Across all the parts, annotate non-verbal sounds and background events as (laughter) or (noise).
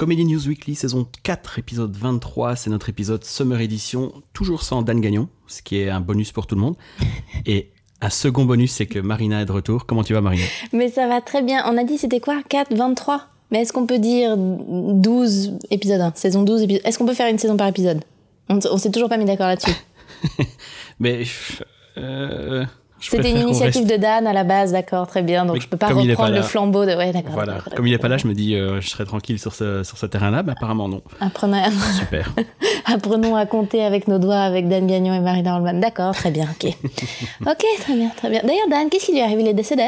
Comedy News Weekly saison 4, épisode 23. C'est notre épisode Summer Edition, toujours sans Dan Gagnon, ce qui est un bonus pour tout le monde. (laughs) Et un second bonus, c'est que Marina est de retour. Comment tu vas, Marina? Mais ça va très bien. On a dit c'était quoi? 4, 23 Mais est-ce qu'on peut dire 12 épisodes 1, saison 12 épisodes Est-ce qu'on peut faire une saison par épisode? On, on s'est toujours pas mis d'accord là-dessus. (laughs) Mais. euh, C'était une initiative reste- de Dan à la base, d'accord, très bien. Donc Oui, je peux pas reprendre pas le flambeau de. Ouais, d'accord. Voilà. Comme il est pas là, je me dis, euh, je serai tranquille sur ce, sur ce terrain-là. Mais apparemment, non. Apprenons, (laughs) Super. (laughs) apprenons à compter avec nos doigts avec Dan Gagnon et Marina Holman. D'accord, très bien, ok. (laughs) ok, très bien, très bien. D'ailleurs, Dan, qu'est-ce qui lui est arrivé? Il est décédé?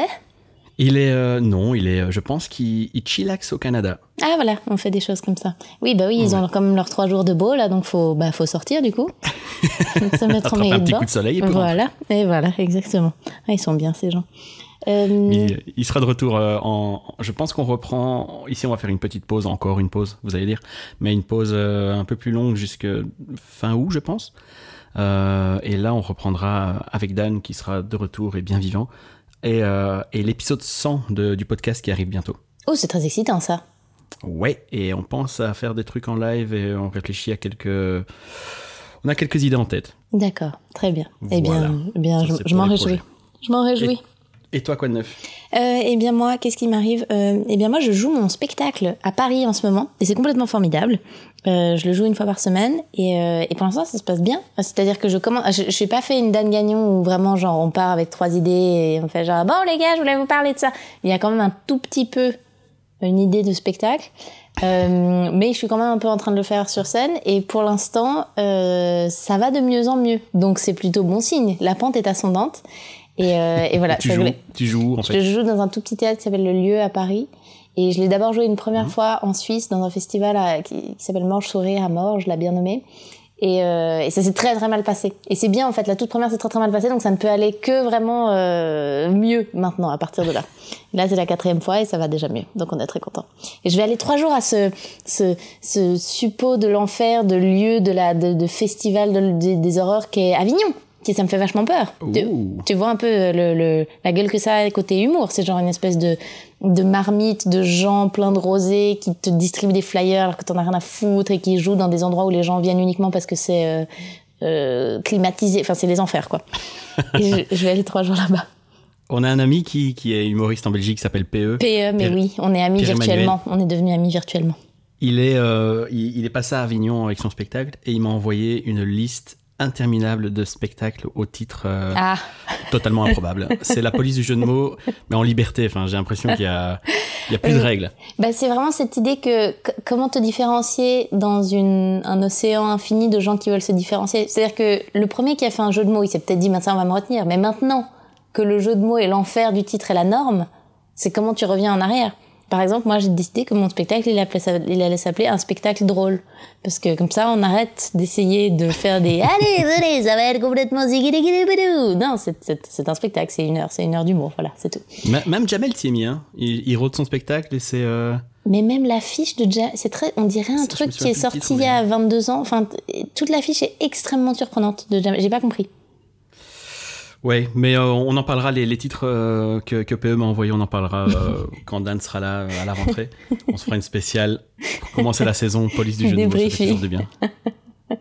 Il est. euh, non, il est. euh, Je pense qu'il il chillaxe au Canada. Ah voilà, on fait des choses comme ça. Oui, bah oui, ils ont quand même leurs trois jours de beau là, donc faut, bah, faut sortir du coup. (laughs) Se mettre en un petit coup de soleil et Voilà, et voilà, exactement. Ah, ils sont bien ces gens. Euh, Il, il sera de retour en. Je pense qu'on reprend. Ici, on va faire une petite pause, encore une pause, vous allez dire, mais une pause un peu plus longue jusque fin août, je pense. Euh, et là, on reprendra avec Dan qui sera de retour et bien vivant. Et, euh, et l'épisode 100 de- du podcast qui arrive bientôt. Oh, c'est très excitant ça. Ouais, et on pense à faire des trucs en live et on réfléchit à quelques. On a quelques idées en tête. D'accord, très bien. Eh bien, eh bien Ça, je, m'en réjouis. Je m'en réjouis. Et toi, quoi de neuf? Euh, eh bien moi, qu'est-ce qui m'arrive? Euh, Eh bien moi, je joue mon spectacle à Paris en ce moment et c'est complètement formidable. Euh, je le joue une fois par semaine et, et pour l'instant ça se passe bien. C'est-à-dire que je commence, je, je n'ai pas fait une Dan Gagnon où vraiment genre on part avec trois idées et on fait genre bon les gars, je voulais vous parler de ça. Il y a quand même un tout petit peu une idée de spectacle. Mais je suis quand même un peu en train de le faire sur scène et pour l'instant ça va de mieux en mieux donc c'est plutôt bon signe la pente est ascendante et, euh, et voilà tu, joues, tu joues, en je fait. le joue dans un tout petit théâtre qui s'appelle Le Lieu à Paris. Et je l'ai d'abord joué une première fois en Suisse dans un festival à- qui, qui s'appelle Morge Sourire à Morges, je l'ai bien nommé. Et, euh, et ça s'est très très mal passé. Et c'est bien en fait, la toute première s'est très très mal passée, donc ça ne peut aller que vraiment euh, mieux maintenant à partir de là. Là c'est la quatrième fois et ça va déjà mieux, donc on est très content. Et je vais aller trois jours à ce, ce, ce suppôt de l'enfer, de lieu de la de, de festival de- des- des horreurs qui est Avignon, qui ça me fait vachement peur. Tu- tu vois un peu le, le- la gueule que ça a côté humour. C'est genre une espèce de, de marmite de gens pleins de rosés qui te distribuent des flyers alors que t'en as rien à foutre et qui jouent dans des endroits où les gens viennent uniquement parce que c'est euh, euh, climatisé. Enfin, c'est les enfers, quoi. Et (laughs) je, je vais aller trois jours là-bas. On a un ami qui, qui est humoriste en Belgique, qui s'appelle PE. PE, mais Pierre- oui, on est amis virtuellement. On est devenus amis virtuellement. Il est, euh, il, il est passé à Avignon avec son spectacle et il m'a envoyé une liste interminable de spectacles au titre euh, Ah, totalement improbable. (laughs) C'est la police du jeu de mots, mais en liberté. Enfin, j'ai l'impression qu'il y a, il y a plus de règles. Bah, c'est vraiment cette idée que comment te différencier dans une, un océan infini de gens qui veulent se différencier? C'est-à-dire que le premier qui a fait un jeu de mots, il s'est peut-être dit maintenant on va me retenir, mais maintenant que le jeu de mots est l'enfer du titre et la norme, c'est comment tu reviens en arrière. Par exemple, moi j'ai décidé que mon spectacle il, allait s'appeler un spectacle drôle. Parce que comme ça on arrête d'essayer de faire des Allez, venez, ça va être complètement zigidigidibidou. Non, c'est- un spectacle, c'est une heure, c'est une heure d'humour, voilà, c'est tout. M- Même Jamel s'y est mis. Hein. Il, il rôde son spectacle et c'est. euh, Mais même l'affiche de James, c'est très, on dirait un truc qui est sorti il y a mais- 22 ans. Enfin, toute l'affiche est extrêmement surprenante de James. J'ai pas compris. Ouais, mais euh, on en parlera, les, les titres euh, que, que PE m'a envoyé, on en parlera euh, (laughs) quand Dan sera là à la rentrée. On se fera une spéciale pour commencer la saison police du jeu de mots. Ça fait Débriefing. toujours du bien. Oh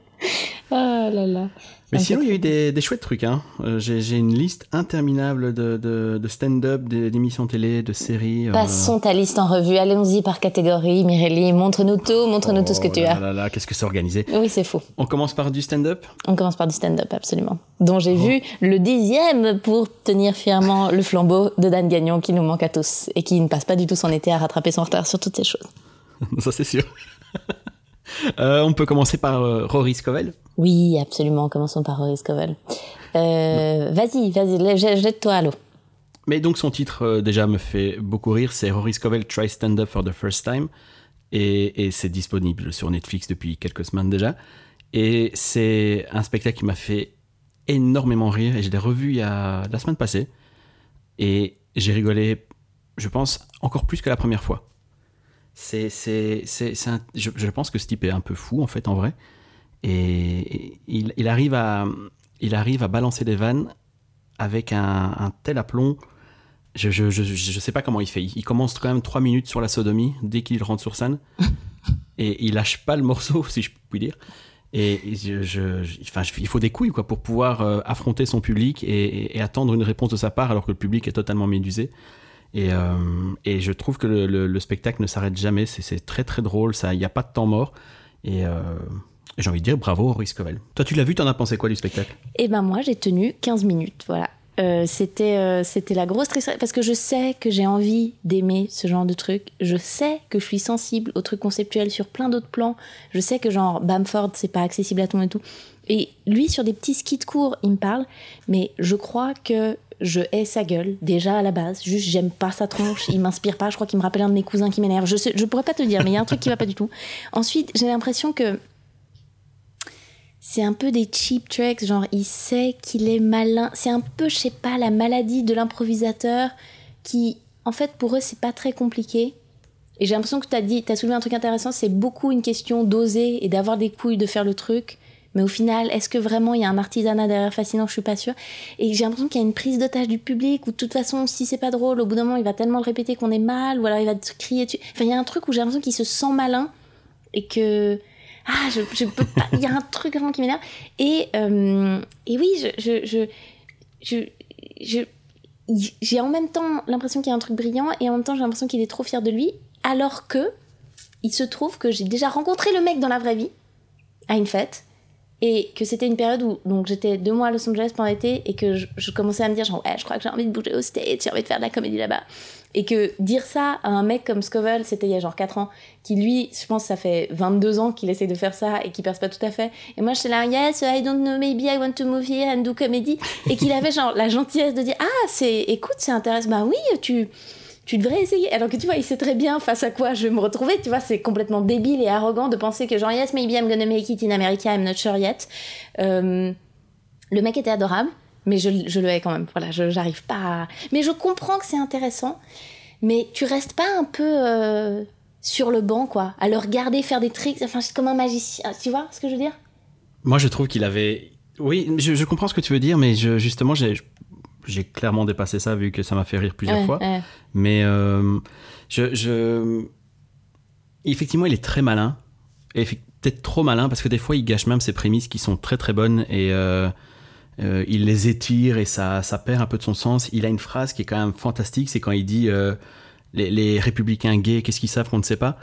(laughs) là là. Mais sinon, il y a eu des, des chouettes trucs. Hein. Euh, J'ai une liste interminable de, de, de stand-up, d'émissions télé, de séries. euh, Passons ta liste en revue. Allons-y par catégorie. Mireille, montre-nous tout. Montre-nous tout ce que oh tu là as. là là, qu'est-ce que c'est organisé. Oui, c'est fou. On commence par du stand-up? On commence par du stand-up, absolument. Dont j'ai vu le dixième pour tenir fièrement le flambeau de Dan Gagnon qui nous manque à tous et qui ne passe pas du tout son été à rattraper son retard sur toutes ces choses. (laughs) Ça, c'est sûr. (laughs) Euh, on peut commencer par euh, Rory Scovel. Oui, absolument. Commençons par Horace Covel. Euh, vas-y, vas-y, jette- jette-toi à l'eau. Mais donc son titre déjà me fait beaucoup rire, c'est Rory Scovel Try Stand Up for the First Time. Et, et c'est disponible sur Netflix depuis quelques semaines déjà. Et c'est un spectacle qui m'a fait énormément rire. Et je l'ai revu il y a la semaine passée. Et j'ai rigolé, je pense, encore plus que la première fois. C'est, c'est, c'est, c'est un- je, je pense que ce type est un peu fou, en fait, en vrai. Et, il, il arrive à, il arrive à balancer des vannes avec un, un tel aplomb. Je, je, je, je sais pas comment il fait. Il commence quand même trois minutes sur la sodomie dès qu'il rentre sur scène. (laughs) et il lâche pas le morceau, (laughs) si je puis dire. Et je, je- je- enfin, il faut des couilles quoi, pour pouvoir euh, affronter son public et, et- et attendre une réponse de sa part alors que le public est totalement médusé. Et, euh, et je trouve que le, le- le spectacle ne s'arrête jamais. C'est- très très drôle. Il n'y a pas de temps mort. Et euh, j'ai envie de dire bravo Horace Covel. Toi, tu l'as vu, t'en as pensé quoi du spectacle? Et ben moi, j'ai tenu 15 minutes, voilà. Euh, c'était c'était la grosse tristesse parce que je sais que j'ai envie d'aimer ce genre de truc. Je sais que je suis sensible aux trucs conceptuels sur plein d'autres plans. Je sais que genre Bamford c'est pas accessible à tout le monde et tout. Et lui sur des petits skits courts, il me parle, mais je crois que je hais sa gueule déjà à la base. Juste j'aime pas sa tronche, il m'inspire pas. Je crois qu'il me rappelle un de mes cousins qui m'énerve. Je je pourrais pas te dire, mais il y a un truc qui va pas du tout. Ensuite, j'ai l'impression que c'est un peu des cheap tricks, genre il sait qu'il est malin. C'est un peu, je sais pas, la maladie de l'improvisateur qui, en fait, pour eux, c'est pas très compliqué. Et j'ai l'impression que tu as dit, t'as soulevé un truc intéressant, c'est beaucoup une question d'oser et d'avoir des couilles de faire le truc. Mais au final, est-ce que vraiment il y a un artisanat derrière fascinant? Je suis pas sûre. Et j'ai l'impression qu'il y a une prise d'otage du public où de toute façon, si c'est pas drôle, au bout d'un moment, il va tellement le répéter qu'on est mal, ou alors il va te crier dessus. Enfin, il y a un truc où j'ai l'impression qu'il se sent malin et que ah je, je peux pas il y a un truc vraiment qui m'énerve et euh, et oui je je je je, j'ai en même temps l'impression qu'il y a un truc brillant et en même temps j'ai l'impression qu'il est trop fier de lui alors que il se trouve que j'ai déjà rencontré le mec dans la vraie vie à une fête et que c'était une période où donc j'étais deux mois à Los Angeles pendant l'été et que je, commençais à me dire genre ouais je crois que j'ai envie de bouger au States j'ai envie de faire de la comédie là-bas. Et que dire ça à un mec comme Scovel c'était il y a genre 4 ans qui lui je pense ça fait 22 ans qu'il essaie de faire ça et qui perce pas tout à fait. Et moi j'étais là yes I don't know maybe I want to move here and do comedy. Et qu'il avait genre la gentillesse de dire ah c'est écoute c'est intéressant. Bah oui tu tu devrais essayer. Alors que tu vois, il sait très bien face à quoi je vais me retrouver. Tu vois, c'est complètement débile et arrogant de penser que genre, yes, maybe I'm gonna make it in America, I'm not sure yet. Euh, le mec était adorable, mais je, je le hais quand même. Voilà, j'arrive pas à... Mais je comprends que c'est intéressant, mais tu restes pas un peu euh, sur le banc, quoi, à le regarder faire des tricks, enfin, c'est comme un magicien. Tu vois ce que je veux dire? Moi, je trouve qu'il avait. Oui, je, comprends ce que tu veux dire, mais justement, j'ai j'ai clairement dépassé ça vu que ça m'a fait rire plusieurs Ouais, fois. ouais. Mais euh, je, je- effectivement, il est très malin. Et peut-être trop malin parce que des fois, il gâche même ses prémices qui sont très très bonnes et euh, euh, il les étire et ça, ça perd un peu de son sens. Il a une phrase qui est quand même fantastique c'est quand il dit les, les républicains gays, qu'est-ce qu'ils savent qu'on ne sait pas?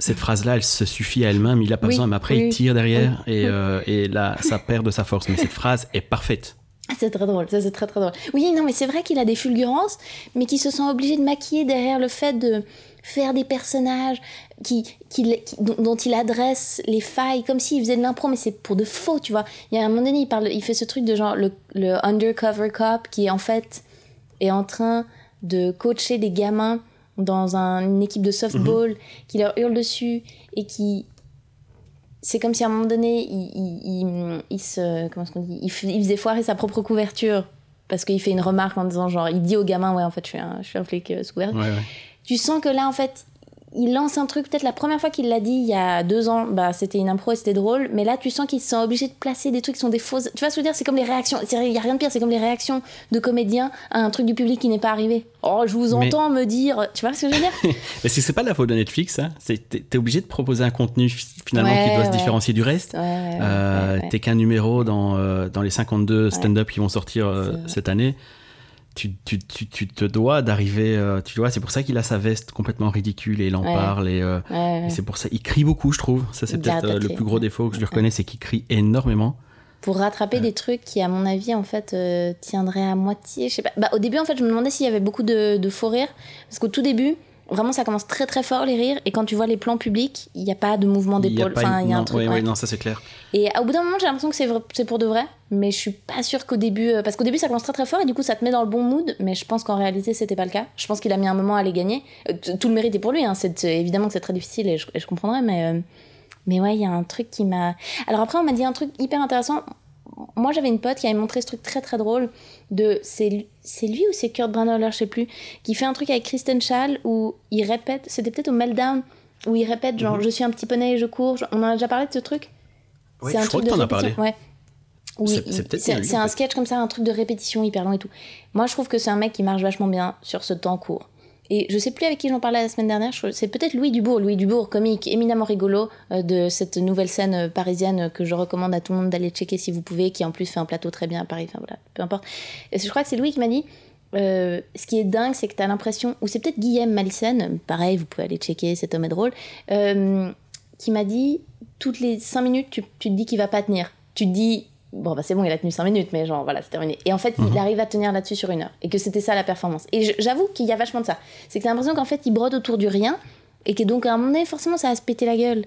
Cette phrase-là, elle se suffit à elle-même, il a pas Oui, besoin, mais après oui, il tire derrière et, oui. et là, ça perd de sa force. Mais cette phrase est parfaite. Ah, C'est très drôle, ça c'est très très drôle. Oui, non, mais c'est vrai qu'il a des fulgurances, mais qui se sent obligé de maquiller derrière le fait de faire des personnages qui, qui- qui- dont, il adresse les failles comme s'il faisait de l'impro, mais c'est pour de faux, tu vois. Il y a un moment donné, il, parle, il fait ce truc de genre le, le undercover cop qui en fait est en train de coacher des gamins dans un- une équipe de softball, qui leur hurle dessus et qui c'est comme si à un moment donné, il, il, il- il se. Comment qu'on dit il, faisait foirer sa propre couverture. Parce qu'il fait une remarque en disant, genre, il dit au gamin, ouais, en fait, je suis un, je suis un flic euh, sous couverture. Ouais, ouais. Tu sens que là, en fait, il lance un truc. Peut-être la première fois qu'il l'a dit, il y a deux ans, bah, c'était une impro et c'était drôle. Mais là, tu sens qu'ils se sont obligés de placer des trucs qui sont des fausses. Tu que je veux dire C'est comme les réactions. Il y a rien de pire, c'est comme les réactions de comédiens à un truc du public qui n'est pas arrivé. Oh, je vous Mais- entends me dire. Tu vois ce que je veux dire? (laughs) Mais c'est c'est pas de la faute de Netflix, hein. T'es obligé de proposer un contenu fi- finalement Ouais, qui doit se différencier du reste. Ouais, Euh, ouais. T'es qu'un numéro dans, euh, dans les 52 stand-up qui vont sortir euh, cette année. Tu, tu, tu, tu te dois d'arriver. euh, tu vois, c'est pour ça qu'il a sa veste complètement ridicule et il en Ouais. parle. Et, euh, Ouais, ouais. et c'est pour ça. Il crie beaucoup, je trouve. Ça, c'est peut-être euh, le plus gros défaut que je lui reconnais, c'est qu'il crie énormément. pour rattraper des trucs qui, à mon avis, en fait, tiendraient à moitié. Je sais pas. Bah, au début, en fait, je me demandais s'il y avait beaucoup de, de faux rires. Parce qu'au tout début, vraiment, ça commence très très fort les rires. Et quand tu vois les plans publics, il n'y a pas de mouvement Il y a d'épaule. Enfin, il y a un non, truc. ouais, ouais. non, ça c'est clair. Et au bout d'un moment, j'ai l'impression que c'est pour de vrai. Mais je suis pas sûre qu'au début. euh, Parce qu'au début, ça commence très très fort et du coup, ça te met dans le bon mood. Mais je pense qu'en réalité, c'était pas le cas. Je pense qu'il a mis un moment à les gagner. Euh, Tout le mérite est pour lui. Hein. C'est évidemment que c'est très difficile et je, et je comprendrais. Mais, euh, mais ouais, il y a un truc qui m'a. Alors après, on m'a dit un truc hyper intéressant. Moi, j'avais une pote qui avait montré ce truc très très drôle de c'est lui- c'est lui ou c'est Kurt Brandler, je sais plus, qui fait un truc avec Kristen Schall où il répète, c'était peut-être au Meltdown où il répète genre Mhm. je suis un petit poney et je cours. On en a déjà parlé de ce truc? C'est un je crois truc que de as parlé. Ouais. Oui, C'est- en un sketch comme ça, un truc de répétition hyper long et tout. Moi, je trouve que c'est un mec qui marche vachement bien sur ce temps court. Et je sais plus avec qui j'en parlais la semaine dernière, c'est peut-être Louis Dubourg, Louis Dubourg, comique éminemment rigolo euh, de cette nouvelle scène euh, parisienne que je recommande à tout le monde d'aller checker si vous pouvez, qui en plus fait un plateau très bien à Paris, enfin voilà, peu importe. Et je crois que c'est Louis qui m'a dit, euh, ce qui est dingue, c'est que tu as l'impression, ou c'est peut-être Guillaume Malissen, pareil, vous pouvez aller checker, cet homme est drôle, qui m'a dit, toutes les 5 minutes, tu, tu te dis qu'il va pas tenir. Tu te dis, bon bah c'est bon il a tenu 5 minutes mais genre voilà c'est terminé. Et en fait il mhm. arrive à tenir là-dessus sur une heure. Et que c'était ça la performance. Et j'avoue qu'il y a vachement de ça. C'est que t'as l'impression qu'en fait il brode autour du rien et que donc à un moment donné forcément ça va se péter la gueule.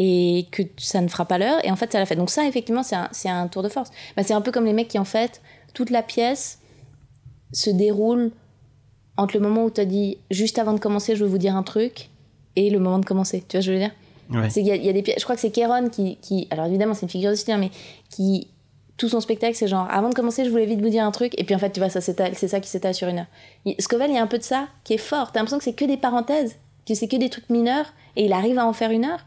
Et que ça ne fera pas l'heure et en fait ça l'a fait. Donc ça effectivement c'est un, un, tour de force. Bah, c'est un peu comme les mecs qui en fait toute la pièce se déroule entre le moment où tu as dit juste avant de commencer je veux vous dire un truc et le moment de commencer. Tu vois ce que je veux dire? Il y, a des je crois que c'est Kéron qui, qui, alors évidemment c'est une figure de style, hein, mais qui tout son spectacle, c'est genre, avant de commencer, je voulais vite vous dire un truc, et puis en fait, tu vois, ça c'est ça qui s'étale sur une heure. Scovel, il y a un peu de ça qui est fort. T'as l'impression que c'est que des parenthèses, que c'est que des trucs mineurs, et il arrive à en faire une heure.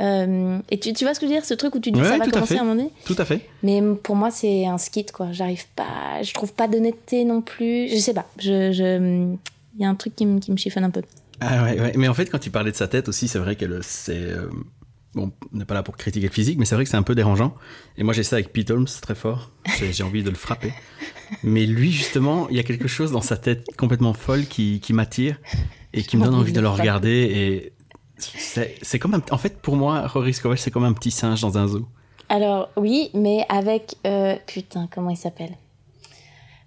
Euh, et tu, tu, vois ce que je veux dire, ce truc où tu dis ça va commencer à, un moment donné Tout à fait. Mais pour moi, c'est un skit, quoi. J'arrive pas, je trouve pas d'honnêteté non plus. Je sais pas, je, je... il y a un truc qui, me, qui me chiffonne un peu. Ah ouais, ouais, mais en fait, quand tu parlais de sa tête aussi, c'est vrai que c'est. Euh, Bon, on n'est pas là pour critiquer le physique, mais c'est vrai que c'est un peu dérangeant. Et moi, j'ai ça avec Pete Holmes très fort. J'ai envie de le frapper. Mais lui, justement, il y a quelque chose dans sa tête complètement folle qui, qui m'attire et qui me donne envie de le regarder. Et c'est comme un, En fait, pour moi, Rory Scovel, c'est comme un petit singe dans un zoo. Alors, oui, mais avec. Euh, putain, comment il s'appelle?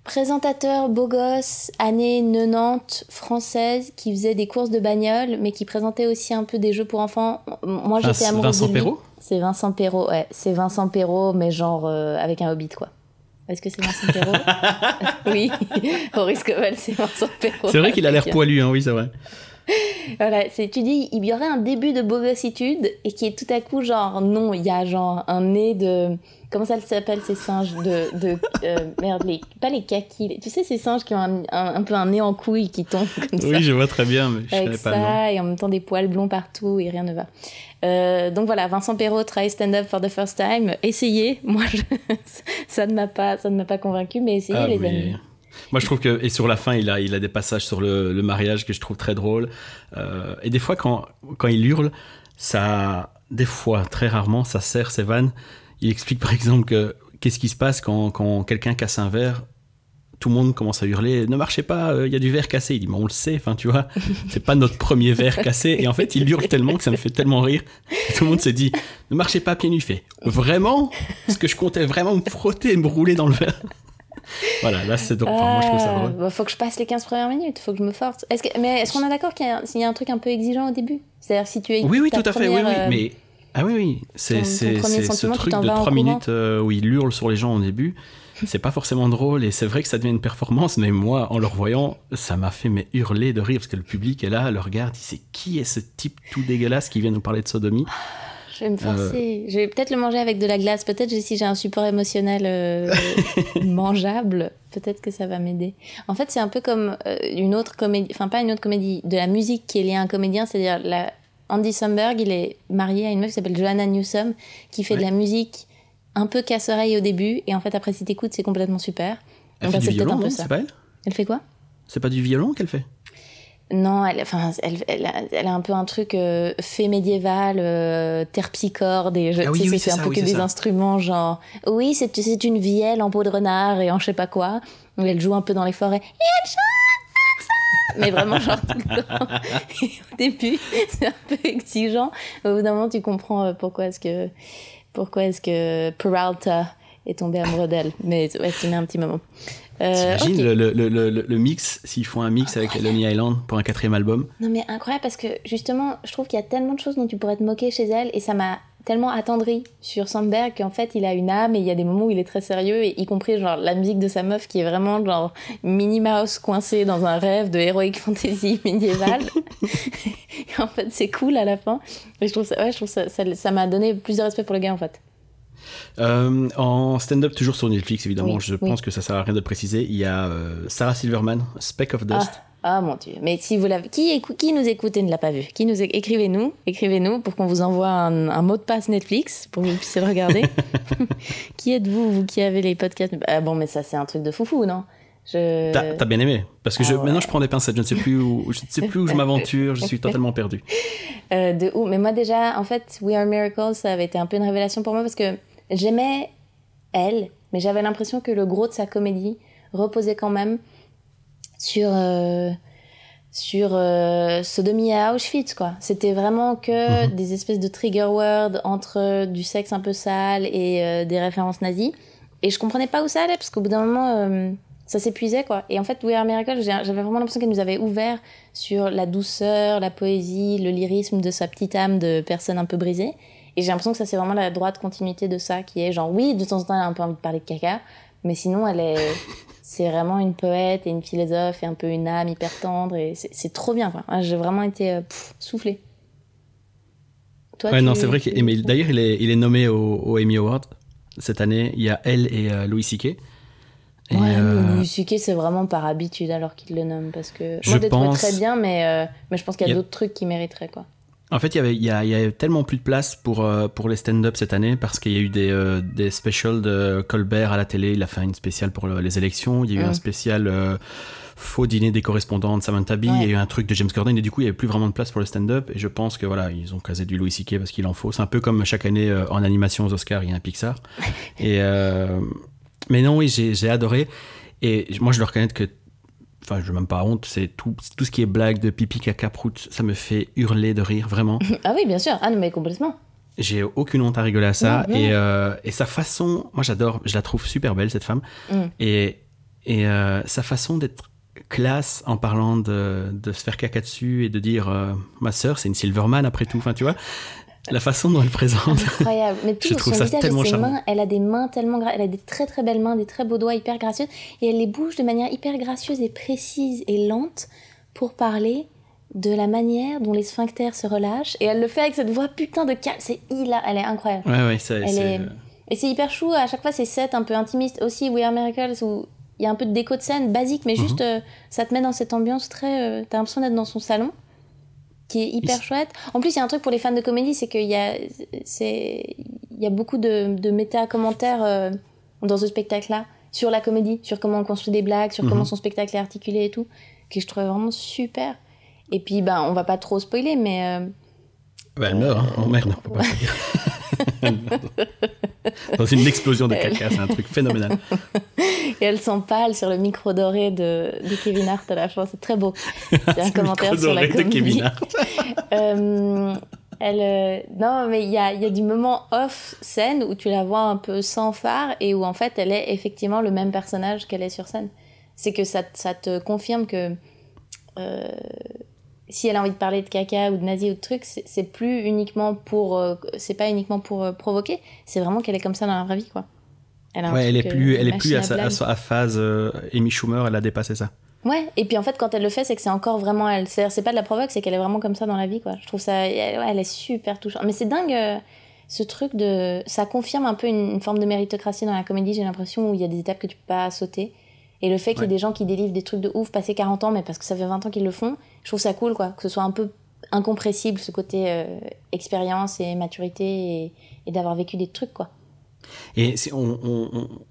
Présentateur beau gosse, année 90, française, qui faisait des courses de bagnole, mais qui présentait aussi un peu des jeux pour enfants. Moi, j'étais amoureuse Vincent Perrault? C'est Vincent Perrault, ouais. C'est Vincent Perrault, mais genre euh, avec un hobbit, quoi. Est-ce que c'est Vincent Perrault? (laughs) Oui. (laughs) Maurice Coval, c'est Vincent Perrault. C'est vrai qu'il a l'air poilu, hein, oui, c'est vrai. (laughs) voilà, c'est, tu dis, il y aurait un début de beau gossitude et qui est tout à coup genre, non, il y a genre un nez de comment ça s'appelle ces singes de, de euh, merde les pas les kakis tu sais ces singes qui ont un, un, peu un nez en couille qui tombent comme ça. oui je vois très bien mais je Avec ça, pas et en même temps des poils blonds partout et rien ne va. Euh, donc voilà Vincent Perrault try stand up for the first time. Essayez. Moi je, (laughs) ça ne m'a pas ça ne m'a pas convaincu mais essayez ah, les amis moi, je trouve que et sur la fin, il a, il a des passages sur le, le mariage que je trouve très drôles. Euh, et des fois, quand, quand il hurle, ça, des fois, très rarement, ça sert ses vannes. Il explique par exemple que qu'est-ce qui se passe quand, quand quelqu'un casse un verre tout le monde commence à hurler ne marchez pas il euh, y a du verre cassé il dit mais on le sait enfin tu vois (laughs) c'est pas notre premier verre cassé et en fait il hurle tellement que ça me fait tellement rire. Tout le monde s'est dit ne marchez pas pieds nus fait vraiment parce que je comptais vraiment me frotter et me rouler dans le verre (laughs) voilà, là c'est moi je trouve ça drôle. Il bah, faut que je passe les 15 premières minutes, faut que je me force. Est-ce que, mais est-ce qu'on est d'accord qu'il y, y, a un truc un peu exigeant au début? C'est-à-dire si tu es. Oui, oui, tout à fait, oui, oui. Euh, mais ah oui, oui, c'est ce truc de 3 minutes euh, où il hurle sur les gens au début. (laughs) C'est pas forcément drôle et c'est vrai que ça devient une performance, mais moi, en le revoyant, ça m'a fait mais hurler de rire parce que le public est là, le regarde, il sait qui est ce type tout dégueulasse qui vient nous parler de sodomie? Je vais me forcer. Euh. Je vais peut-être le manger avec de la glace. Peut-être si j'ai un support émotionnel euh, (laughs) mangeable, peut-être que ça va m'aider. En fait, c'est un peu comme une autre comédie, enfin pas une autre comédie, de la musique qui est liée à un comédien, c'est-à-dire la, Andy Samberg, il est marié à une meuf qui s'appelle Joanna Newsom, qui fait de la musique un peu casse-oreille au début, et en fait, après, si t'écoutes, c'est complètement super. Elle fait du violon, non? C'est pas elle? Elle fait quoi? C'est pas du violon qu'elle fait? Non, elle, enfin, elle, elle, a, elle, a, un peu un truc euh, fait médiéval, euh, et je, ah oui, c'est un peu que des instruments genre. Oui, c'est une vielle en peau de renard et en je sais pas quoi. Elle joue un peu dans les forêts. Et elle chante mais vraiment genre tout le temps. (laughs) au début, c'est un peu exigeant. Au bout d'un moment, tu comprends euh, pourquoi est-ce que pourquoi est-ce que Peralta est tombé amoureux d'elle. Mais ouais, ça met un petit moment. Euh, T'imagines le, le, le, le, mix, s'ils font un mix avec Lonely Island pour un quatrième album? Non mais incroyable parce que justement, je trouve qu'il y a tellement de choses dont tu pourrais te moquer chez elle et ça m'a tellement attendri sur Sandberg qu'en fait il a une âme et il y a des moments où il est très sérieux et y compris genre la musique de sa meuf qui est vraiment genre Minnie Mouse coincée dans un rêve de heroic fantasy (laughs) médiévale. (laughs) Et en fait c'est cool à la fin. Et je trouve ça ouais je trouve ça ça m'a donné plus de respect pour le gars en fait euh, en stand-up, toujours sur Netflix, évidemment, je pense que ça sert à rien de préciser. Il y a euh, Sarah Silverman, Speck of Dust. Ah. Ah mon dieu. Mais si vous l'avez, qui, qui nous écoute et ne l'a pas vu? Qui nous écrivez-nous, écrivez-nous pour qu'on vous envoie un, mot de passe Netflix pour que vous puissiez le regarder. (laughs) (laughs) qui êtes-vous, vous qui avez les podcasts? Ah bon, mais ça c'est un truc de foufou, non? Je... T'as bien aimé? Parce que Ah je, ouais. maintenant je prends des pincettes, je ne sais plus où, je ne sais plus où je m'aventure, je suis totalement perdu. (laughs) Euh, de où Mais moi déjà, en fait, We Are Miracles, ça avait été un peu une révélation pour moi parce que j'aimais elle, mais j'avais l'impression que le gros de sa comédie reposait quand même sur euh, sur euh, sodomie à Auschwitz quoi. C'était vraiment que Mhm. des espèces de trigger words entre du sexe un peu sale et euh, des références nazies. Et je comprenais pas où ça allait parce qu'au bout d'un moment euh, ça s'épuisait quoi. Et en fait, We Are Miracles, j'ai- j'avais vraiment l'impression qu'elle nous avait ouvert sur la douceur, la poésie, le lyrisme de sa petite âme de personne un peu brisée. Et j'ai l'impression que ça, c'est vraiment la droite continuité de ça, qui est genre, oui, de temps en temps, elle a un peu envie de parler de caca, mais sinon, elle est. (laughs) C'est vraiment une poète et une philosophe et un peu une âme hyper tendre. Et c'est c'est trop bien, quoi. Ah, J'ai vraiment été euh, pff, soufflée. Toi, Ouais, tu- non, c'est vrai D'ailleurs, il est, il est nommé au, au Emmy Award cette année. Il y a elle et euh, Louis C.K. Et, Ouais, euh, Louis C.K., c'est vraiment par habitude alors qu'il le nomme. Parce que Je moi, je l'ai trouvé pense- très bien, mais, euh, mais je pense qu'il y a y a- d'autres trucs qui mériteraient, quoi. En fait, il y avait, il y a, il y a tellement plus de place pour, euh, pour les stand-up cette année parce qu'il y a eu des, euh, des specials de Colbert à la télé. Il a fait une spéciale pour le- les élections. Il y a eu un spécial euh, faux dîner des correspondants de Samantha Bee. Ouais. Il y a eu un truc de James Corden. Et du coup, il n'y avait plus vraiment de place pour le stand-up. Et je pense que voilà, ils ont casé du Louis C.K. parce qu'il en faut. C'est un peu comme chaque année euh, en animation aux Oscars, il y a un Pixar. (laughs) et, mais non, oui, j'ai adoré. Et moi, je dois reconnaître que enfin je n'ai même pas honte, c'est tout, tout ce qui est blague de pipi, caca, prout, ça me fait hurler de rire, vraiment. (laughs) Ah oui, bien sûr. Ah non, mais complètement. J'ai aucune honte à rigoler à ça. Et, euh, et sa façon, moi j'adore, je la trouve super belle cette femme. Mm. Et, et euh, sa façon d'être classe en parlant de, de se faire caca dessus et de dire euh, ma sœur c'est une Silverman après tout. Enfin tu vois, la façon dont elle présente. Incroyable. Mais tout (laughs) Je trouve son ça visage tellement et ses charmant. mains, elle a des mains tellement gra- elle a des très très belles mains, des très beaux doigts hyper gracieuses et elle les bouge de manière hyper gracieuse et précise et lente pour parler de la manière dont les sphincters se relâchent et elle le fait avec cette voix putain de calme, c'est hilar, elle est incroyable. ouais ouais, c'est, est- Et c'est hyper chou, à chaque fois c'est set un peu intimiste aussi We Are Miracles où il y a un peu de déco de scène basique mais juste euh, ça te met dans cette ambiance très euh, t'as l'impression d'être dans son salon qui est hyper chouette. En plus, il y a un truc pour les fans de comédie, c'est qu'il y a, c'est, il y a beaucoup de, de méta-commentaires euh, dans ce spectacle-là sur la comédie, sur comment on construit des blagues, sur Mhm. comment son spectacle est articulé et tout, que je trouvais vraiment super. Et puis, ben, on va pas trop spoiler, mais euh, Elle meurt. hein. Oh merde, on peut pas le dire. Dans une explosion de caca, c'est un truc phénoménal. et elle s'empale sur le micro doré de, de Kevin Hart à la fin, c'est très beau. (laughs) C'est un commentaire sur la de comédie. Kevin Hart. (laughs) Euh, elle, euh, non, mais il y a, il y a du moment off scène où tu la vois un peu sans phare et où en fait elle est effectivement le même personnage qu'elle est sur scène. C'est que ça, ça te confirme que euh, si elle a envie de parler de caca ou de nazi ou de trucs, c'est plus uniquement pour, euh, c'est pas uniquement pour euh, provoquer, c'est vraiment qu'elle est comme ça dans la vraie vie quoi. Elle, Ouais, elle est plus, euh, elle est plus à, sa, à blague. sa- à phase Amy Schumer, elle a dépassé ça. Ouais, et puis en fait, quand elle le fait, c'est que c'est encore vraiment elle. C'est-à-dire, c'est pas de la provoque, c'est qu'elle est vraiment comme ça dans la vie, quoi. Je trouve ça. Elle, ouais, elle est super touchante. Mais c'est dingue, ce truc de. Ça confirme un peu une, une forme de méritocratie dans la comédie, j'ai l'impression, où il y a des étapes que tu peux pas sauter. Et le fait qu'il y ait Ouais. des gens qui délivrent des trucs de ouf passé 40 ans, mais parce que ça fait 20 ans qu'ils le font, je trouve ça cool, quoi. Que ce soit un peu incompressible, ce côté euh, expérience et maturité et, et d'avoir vécu des trucs, quoi. Et on,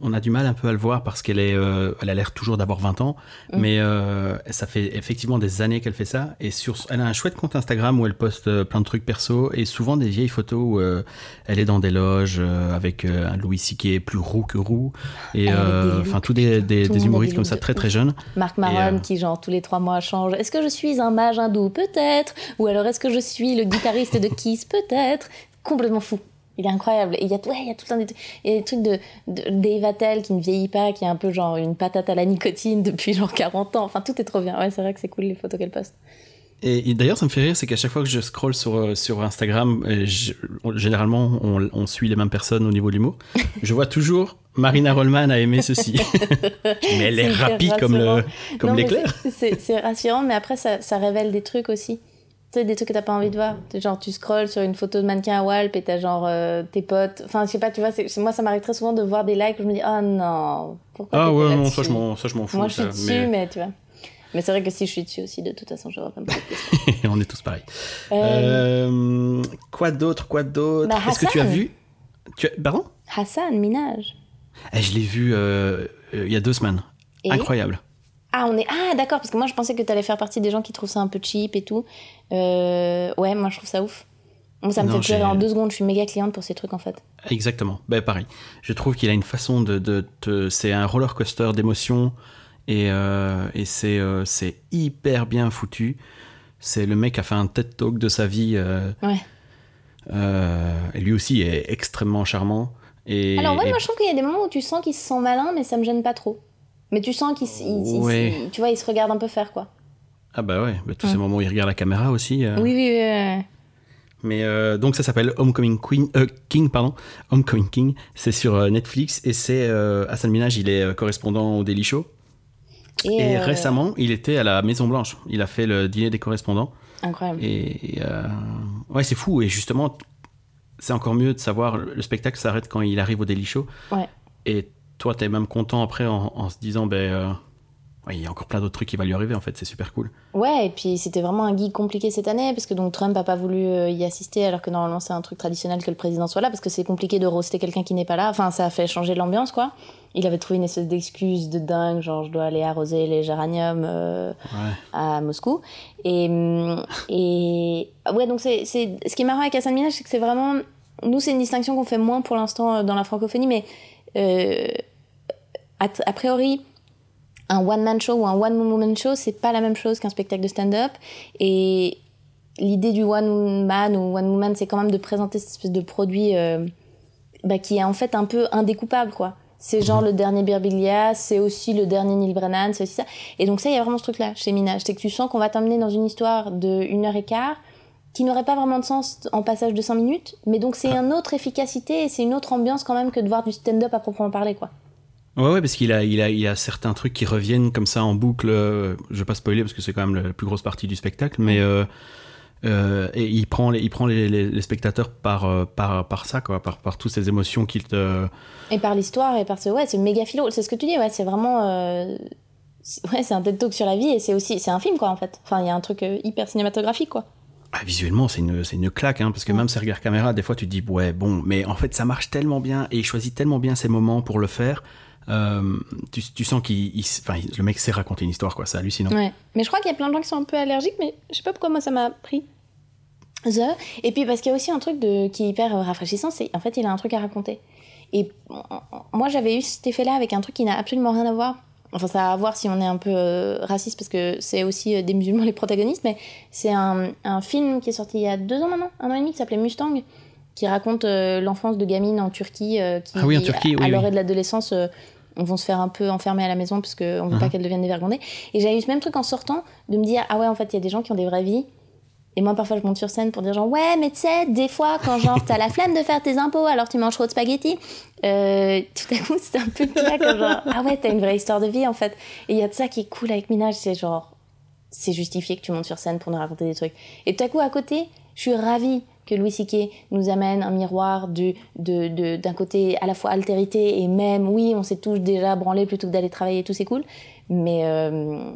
on- a du mal un peu à le voir parce qu'elle est, euh, elle a l'air toujours d'avoir 20 ans, Mm. mais euh, ça fait effectivement des années qu'elle fait ça. Et sur, elle a un chouette compte Instagram où elle poste euh, plein de trucs perso et souvent des vieilles photos où euh, elle est dans des loges avec un Louis C.K. plus roux que roux et enfin tous des, des- tout des humoristes des comme ça très très jeunes. Marc Maron qui genre tous les trois mois change. Est-ce que je suis un mage hindou? Peut-être. Ou alors est-ce que je suis le guitariste de Kiss? Peut-être. Complètement fou. Il est incroyable. Et il y a, ouais, il y a tout le temps des, trucs- il y a des trucs de, de Dave Attell qui ne vieillit pas, qui est un peu genre une patate à la nicotine (laughs) depuis genre 40 ans. Enfin, tout est trop bien. Ouais, c'est vrai que c'est cool les photos qu'elle poste. Et, et d'ailleurs, ça me fait rire, c'est qu'à chaque fois que je scroll sur, euh, sur Instagram, euh, je- on- généralement, on, on suit les mêmes personnes au niveau de l'humour. (laughs) Je vois toujours Marina Rollman a aimé ceci. (laughs) mais elle est, rapide comme rassurant. mais l'éclair. c'est- rassurant, mais après, ça, ça révèle des trucs aussi. Tu sais, des trucs que t'as pas envie de voir. Genre, tu scrolls sur une photo de mannequin à Walp et t'as genre euh, tes potes. Enfin, je sais pas, tu vois, moi, ça m'arrive très souvent de voir des likes où je me dis, oh non, pourquoi Ah ouais, non, ça je m'en, ça, je m'en fous. Moi, je suis ça, dessus, mais mais... tu vois. Mais c'est vrai que si je suis dessus aussi, de toute façon, je pas me poser (laughs) on est tous pareils. Euh, Euh, quoi d'autre, quoi d'autre Bah, Est-ce que tu as vu tu as... Pardon? Hassan Minaj. Eh, Je l'ai vu euh, euh, il y a deux semaines. Incroyable. Ah, on est. Ah, d'accord, parce que moi je pensais que tu allais faire partie des gens qui trouvent ça un peu cheap et tout. Euh, Ouais, moi je trouve ça ouf. Bon, ça me Non, fait pleurer en deux secondes, je suis méga cliente pour ces trucs en fait. Exactement. Ben, pareil. Je trouve qu'il a une façon de. de te- C'est un roller coaster d'émotions et, euh, et c'est euh, c'est hyper bien foutu. C'est le mec qui a fait un TED Talk de sa vie. Ouais. et lui aussi est extrêmement charmant. Et, Alors, ouais, et- moi je trouve qu'il y a des moments où tu sens qu'il se sent malin, mais ça me gêne pas trop. Mais tu sens qu'il Ouais. tu vois, il se regarde un peu faire quoi. Ah bah ouais, bah, tous ces moments où il regarde la caméra aussi. euh. Oui, oui, oui. Mais euh, donc ça s'appelle Homecoming Queen, euh, King, pardon, Homecoming King. C'est sur Netflix et c'est Hassan Minaj, il est correspondant au Daily Show. Et récemment, il était à la Maison Blanche. Il a fait le dîner des correspondants. Incroyable. Et ouais, c'est fou. Et justement, c'est encore mieux de savoir le spectacle s'arrête quand il arrive au Daily Show. Ouais. Et toi, t'es même content après en, en se disant, ben, euh, ouais, il y a encore plein d'autres trucs qui va lui arriver. En fait, c'est super cool. Ouais, et puis c'était vraiment un gig compliqué cette année, parce que donc Trump a pas voulu euh, y assister, alors que normalement c'est un truc traditionnel que le président soit là, parce que c'est compliqué de roaster quelqu'un qui n'est pas là. Enfin, ça a fait changer l'ambiance, quoi. Il avait trouvé une espèce d'excuse de dingue, genre je dois aller arroser les géraniums euh, Ouais. à Moscou. Et, hum, et ouais, donc c'est, ce qui est marrant avec Hassan Minaj, c'est que c'est vraiment. Nous, c'est une distinction qu'on fait moins pour l'instant dans la francophonie, mais euh, a, a priori, un one-man show ou un one-woman show, c'est pas la même chose qu'un spectacle de stand-up. Et l'idée du one-man ou one-woman, c'est quand même de présenter cette espèce de produit euh, bah, qui est en fait un peu indécoupable, quoi. C'est genre le dernier Birbiglia, c'est aussi le dernier Neil Brennan, c'est aussi ça. Et donc ça, il y a vraiment ce truc-là chez Minaj. C'est que tu sens qu'on va t'emmener dans une histoire de une heure et quart qui n'aurait pas vraiment de sens en passage de 5 minutes. Mais donc c'est une autre efficacité et c'est une autre ambiance quand même que de voir du stand-up à proprement parler, quoi. Ouais, ouais, parce qu'il a, il a, il a certains trucs qui reviennent comme ça en boucle. euh, Je vais pas spoiler parce que c'est quand même la plus grosse partie du spectacle, mais euh, euh, et il prend les, il prend les, les- les spectateurs par, par, par ça, quoi, par, par toutes ces émotions qu'il te. Et par l'histoire et par ce ouais, c'est méga philo, c'est ce que tu dis, ouais, c'est vraiment euh, c'est- ouais, c'est un TED Talk sur la vie et c'est aussi c'est un film quoi en fait. Enfin, il y a un truc hyper cinématographique quoi. Ah, visuellement, c'est une, c'est une claque, hein, parce que Ouais. même ces regards caméra, des fois, tu te dis, ouais, bon, mais en fait, ça marche tellement bien et il choisit tellement bien ses moments pour le faire. Euh, tu, tu sens qu'il, enfin, le mec sait raconter une histoire, quoi, c'est hallucinant. Ouais. Mais je crois qu'il y a plein de gens qui sont un peu allergiques mais je sais pas pourquoi moi ça m'a pris. The. Et puis parce qu'il y a aussi un truc de qui est hyper rafraîchissant, c'est en fait, il a un truc à raconter. Et moi j'avais eu cet effet-là avec un truc qui n'a absolument rien à voir. Enfin, ça a à voir si on est un peu euh, raciste parce que c'est aussi euh, des musulmans les protagonistes, mais c'est un, un film qui est sorti il y a deux ans maintenant, un an et demi, qui s'appelait Mustang, qui raconte euh, l'enfance de gamines en Turquie qui, Ah oui, en Turquie, à, oui, l'orée oui. de l'adolescence, euh, vont se faire un peu enfermer à la maison parce qu'on veut Mhm. pas qu'elles deviennent dévergondées. Et j'avais eu ce même truc en sortant de me dire, ah ouais, en fait, il y a des gens qui ont des vraies vies. Et moi, parfois, je monte sur scène pour dire genre, ouais, mais tu sais, des fois, quand genre, t'as la flemme de faire tes impôts, alors tu manges trop de spaghettis, euh, tout à coup, c'est un peu là, comme genre, ah ouais, t'as une vraie histoire de vie, en fait. Et il y a de ça qui est cool avec Minaj, c'est genre, c'est justifié que tu montes sur scène pour nous raconter des trucs. Et tout à coup, à côté, je suis ravie que Louis C.K. nous amène un miroir du- de, de, d'un côté à la fois altérité et même, oui, on s'est tous déjà branlés plutôt que d'aller travailler, tout c'est cool. Mais, euh,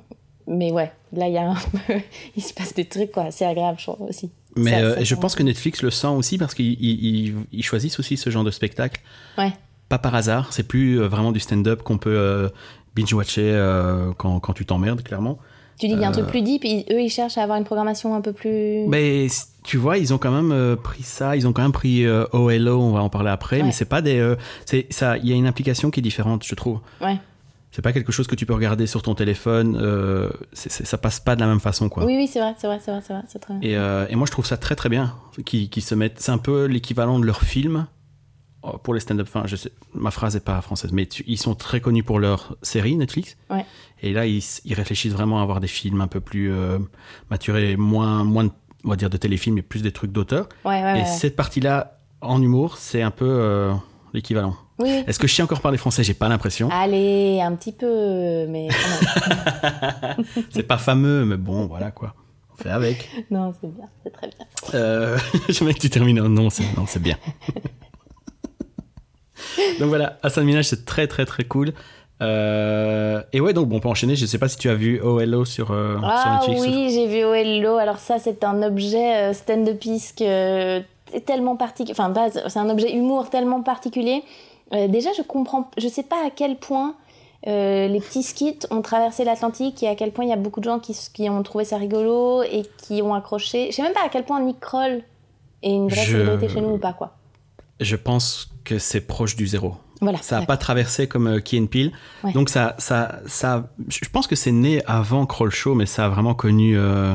mais ouais, là, il y a un peu, (laughs) il se passe des trucs, quoi. C'est agréable, je trouve aussi. Mais Ça- euh, ça- je pense que Netflix le sent aussi parce qu'ils ils- ils- ils choisissent aussi ce genre de spectacle. Ouais. Pas par hasard, c'est plus euh, vraiment du stand-up qu'on peut binge-watcher quand, quand tu t'emmerdes, clairement. Tu dis qu'il y a un Euh. truc plus deep, et eux, ils cherchent à avoir une programmation un peu plus. Mais c- tu vois, ils ont quand même euh, pris ça, ils ont quand même pris euh, OLO, on va en parler après, Ouais. mais c'est pas des. euh, c'est ça, il y a une implication qui est différente, je trouve. Ouais. C'est pas quelque chose que tu peux regarder sur ton téléphone, euh, c'est- ça passe pas de la même façon, quoi. Oui, oui, c'est vrai, c'est vrai, c'est vrai, c'est très bien. Et, euh, et moi, je trouve ça très très bien qu'ils qu'ils se mettent. C'est un peu l'équivalent de leur film pour les stand-up. Enfin, je sais, ma phrase est pas française, mais tu- ils sont très connus pour leur série Netflix. Ouais. Et là, ils, réfléchissent vraiment à avoir des films un peu plus euh, maturés, moins, moins de, on va dire de téléfilms, mais plus des trucs d'auteur. Ouais, ouais, et ouais. cette partie-là, en humour, c'est un peu euh, l'équivalent. Oui. Est-ce que je sais encore parler français? J'ai pas l'impression. Allez, un petit peu, mais. (laughs) C'est pas fameux, mais bon, voilà quoi. On fait avec. non, c'est bien, c'est très bien. Euh, (laughs) J'aimerais que tu termines en non, c'est non, c'est bien. (laughs) donc voilà, Hassan Minaj, c'est très très très cool. Euh, et ouais, donc bon, on peut enchaîner. Je sais pas si tu as vu OLO sur, euh, sur Ah Netflix. oui, j'ai vu Oello. Alors ça, c'est un objet euh, stand-upesque euh, tellement particulier. Enfin, c'est un objet humour tellement particulier. Euh, déjà, je comprends, je sais pas à quel point euh, les petits skits ont traversé l'Atlantique et à quel point il y a beaucoup de gens qui, qui ont trouvé ça rigolo et qui ont accroché. Je sais même pas à quel point Nick Kroll est une vraie Je- célébrité chez nous ou pas, quoi. Je pense que c'est proche du zéro. Voilà. Ça n'a pas traversé comme euh, Key and Peele. Ouais. Donc ça, ça, ça, je pense que c'est né avant Kroll Show, mais ça a vraiment connu euh,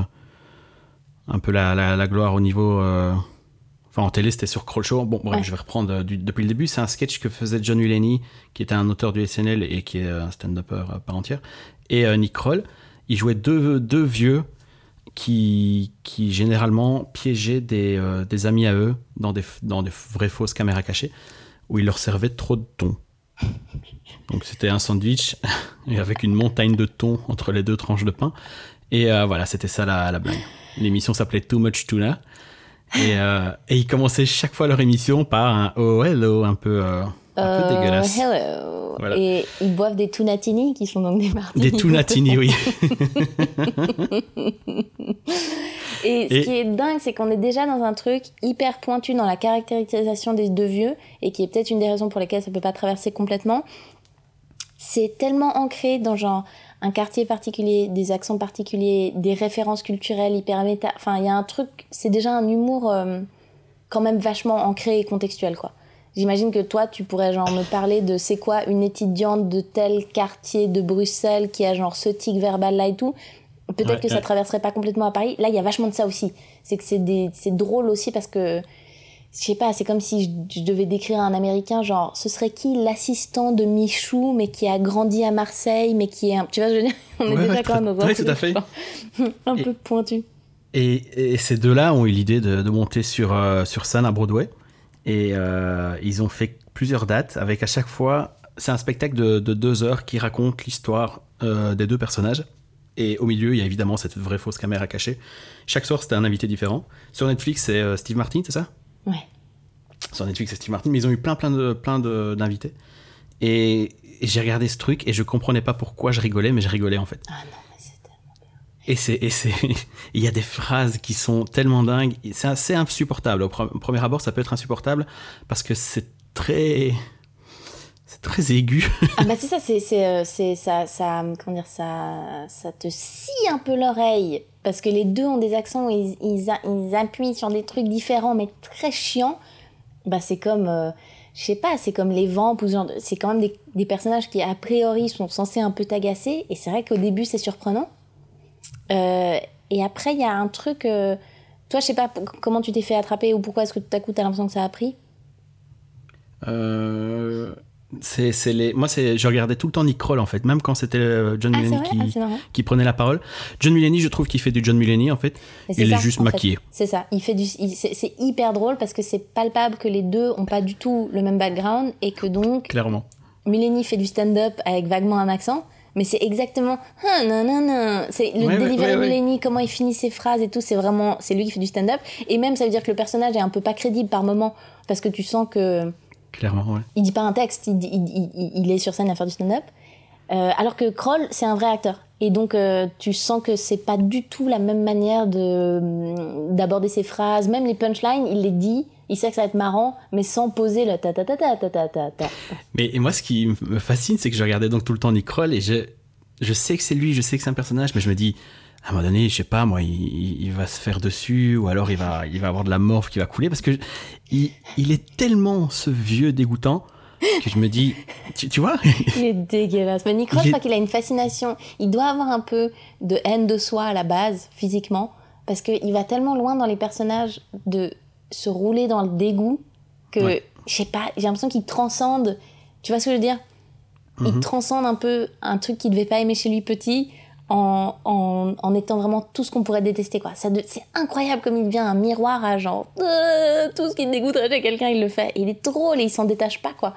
un peu la, la- la gloire au niveau. euh, Enfin, en télé, c'était sur Kroll Show. Bon, bref, Ouais. je vais reprendre euh, du- depuis le début. C'est un sketch que faisait John Mulaney, qui était un auteur du SNL et qui est un stand-upper à part entière. Et Nick Kroll. Ils jouaient deux, deux vieux qui, qui généralement piégeaient des, des amis à eux dans des, dans des vraies fausses caméras cachées où ils leur servaient trop de thon. Donc c'était un sandwich (laughs) avec une montagne de thon entre les deux tranches de pain. Et euh, voilà, c'était ça la, la blague. L'émission s'appelait Too Much Tuna. Et, euh, et ils commençaient chaque fois leur émission par un Oh hello un peu, euh, un peu Euh, dégueulasse. hello. Voilà. Et ils boivent des tunatini qui sont donc des martinis. Des tunatini, oui. (laughs) Et ce Et- qui est dingue, c'est qu'on est déjà dans un truc hyper pointu dans la caractérisation des deux vieux, et qui est peut-être une des raisons pour lesquelles ça peut pas traverser complètement. C'est tellement ancré dans genre un quartier particulier, des accents particuliers, des références culturelles hyper méta. Enfin, il y a un truc, c'est déjà un humour euh, quand même vachement ancré et contextuel, quoi. J'imagine que toi, tu pourrais genre me parler de c'est quoi une étudiante de tel quartier de Bruxelles qui a genre ce tic verbal là et tout. Peut-être Ouais, que ça ouais. traverserait pas complètement à Paris. Là, il y a vachement de ça aussi. C'est que c'est des, drôle aussi parce que, je sais pas, c'est comme si je, je devais décrire un Américain, genre, ce serait qui l'assistant de Michou, mais qui a grandi à Marseille, mais qui est un, tu vois, je veux dire, (laughs) on est Ouais, déjà ouais, quand même dans un tout à fait. (laughs) un Et- peu pointu. Et, et ces deux-là ont eu l'idée de, de monter sur, euh, sur scène à Broadway. Et euh, ils ont fait plusieurs dates avec à chaque fois. C'est un spectacle de, de deux heures qui raconte l'histoire euh, des deux personnages. Et au milieu, il y a évidemment cette vraie fausse caméra cachée. Chaque soir, c'était un invité différent. Sur Netflix, c'est euh, Steve Martin, c'est ça? Ouais. Sur Netflix, c'est Steve Martin. Mais ils ont eu plein, plein de, plein de- d'invités. Et, et j'ai regardé ce truc et je comprenais pas pourquoi je rigolais, mais je rigolais en fait. Ah non. Et c'est, (laughs) il y a des phrases qui sont tellement dingues. C'est assez insupportable. Au, pre- au premier abord, ça peut être insupportable parce que c'est très, c'est très aigu. (laughs) Ah bah c'est ça, euh, ça, ça, comment dire, ça, ça te scie un peu l'oreille. Parce que les deux ont des accents ils, ils, ils appuient sur des trucs différents, mais très chiants. Bah c'est comme, euh, je sais pas, c'est comme les de- C'est quand même des personnages qui, a priori, sont censés un peu t'agacer. Et c'est vrai qu'au début, c'est surprenant. Euh, et après, il y a un truc... euh, toi, je sais pas comment tu t'es fait attraper ou pourquoi est-ce que tout à coup, t'as l'impression que ça a pris? Euh, c'est, c'est les, moi, c'est, je regardais tout le temps Nick Kroll en fait, même quand c'était John Ah, Mulaney Ah, qui, prenait la parole. John Mulaney, je trouve qu'il fait du John Mulaney en fait. C'est Il est juste fait. maquillé. C'est ça. Il fait du, il- c'est c'est hyper drôle parce que c'est palpable que les deux ont pas du tout le même background et que donc Clairement. Mulaney fait du stand-up avec vaguement un accent. Mais c'est exactement ah, non non non c'est le Ouais, delivery ouais, comment il finit ses phrases et tout c'est vraiment c'est lui qui fait du stand-up et même ça veut dire que le personnage est un peu pas crédible par moment parce que tu sens que Clairement, ouais. il dit pas un texte, il, il- il- il est sur scène à faire du stand-up. Euh, alors que Kroll, c'est un vrai acteur. Et donc, euh, tu sens que c'est pas du tout la même manière de mm, d'aborder ses phrases. Même les punchlines, il les dit. Il sait que ça va être marrant, mais sans poser le ta ta ta ta ta ta ta. ta. Mais et moi, ce qui me fascine, c'est que je regardais donc tout le temps Nick Kroll et je je sais que c'est lui, je sais que c'est un personnage, mais je me dis à un moment donné, je sais pas, moi, il, il, va se faire dessus, ou alors il va, il va avoir de la morve qui va couler, parce que il, il est tellement ce vieux dégoûtant que je me dis, tu, tu vois, (laughs) Il est dégueulasse. Mais Il je crois qu'il a une fascination. Il doit avoir un peu de haine de soi à la base, physiquement, parce qu'il va tellement loin dans les personnages de se rouler dans le dégoût que, Ouais. je sais pas, j'ai l'impression qu'il transcende. Tu vois ce que je veux dire? Il Mhm. transcende un peu un truc qu'il devait pas aimer chez lui petit. En, en, en étant vraiment tout ce qu'on pourrait détester quoi. C'est incroyable comme il devient un miroir à genre euh, tout ce qui dégoûterait chez quelqu'un il le fait. Et il est drôle et il s'en détache pas quoi.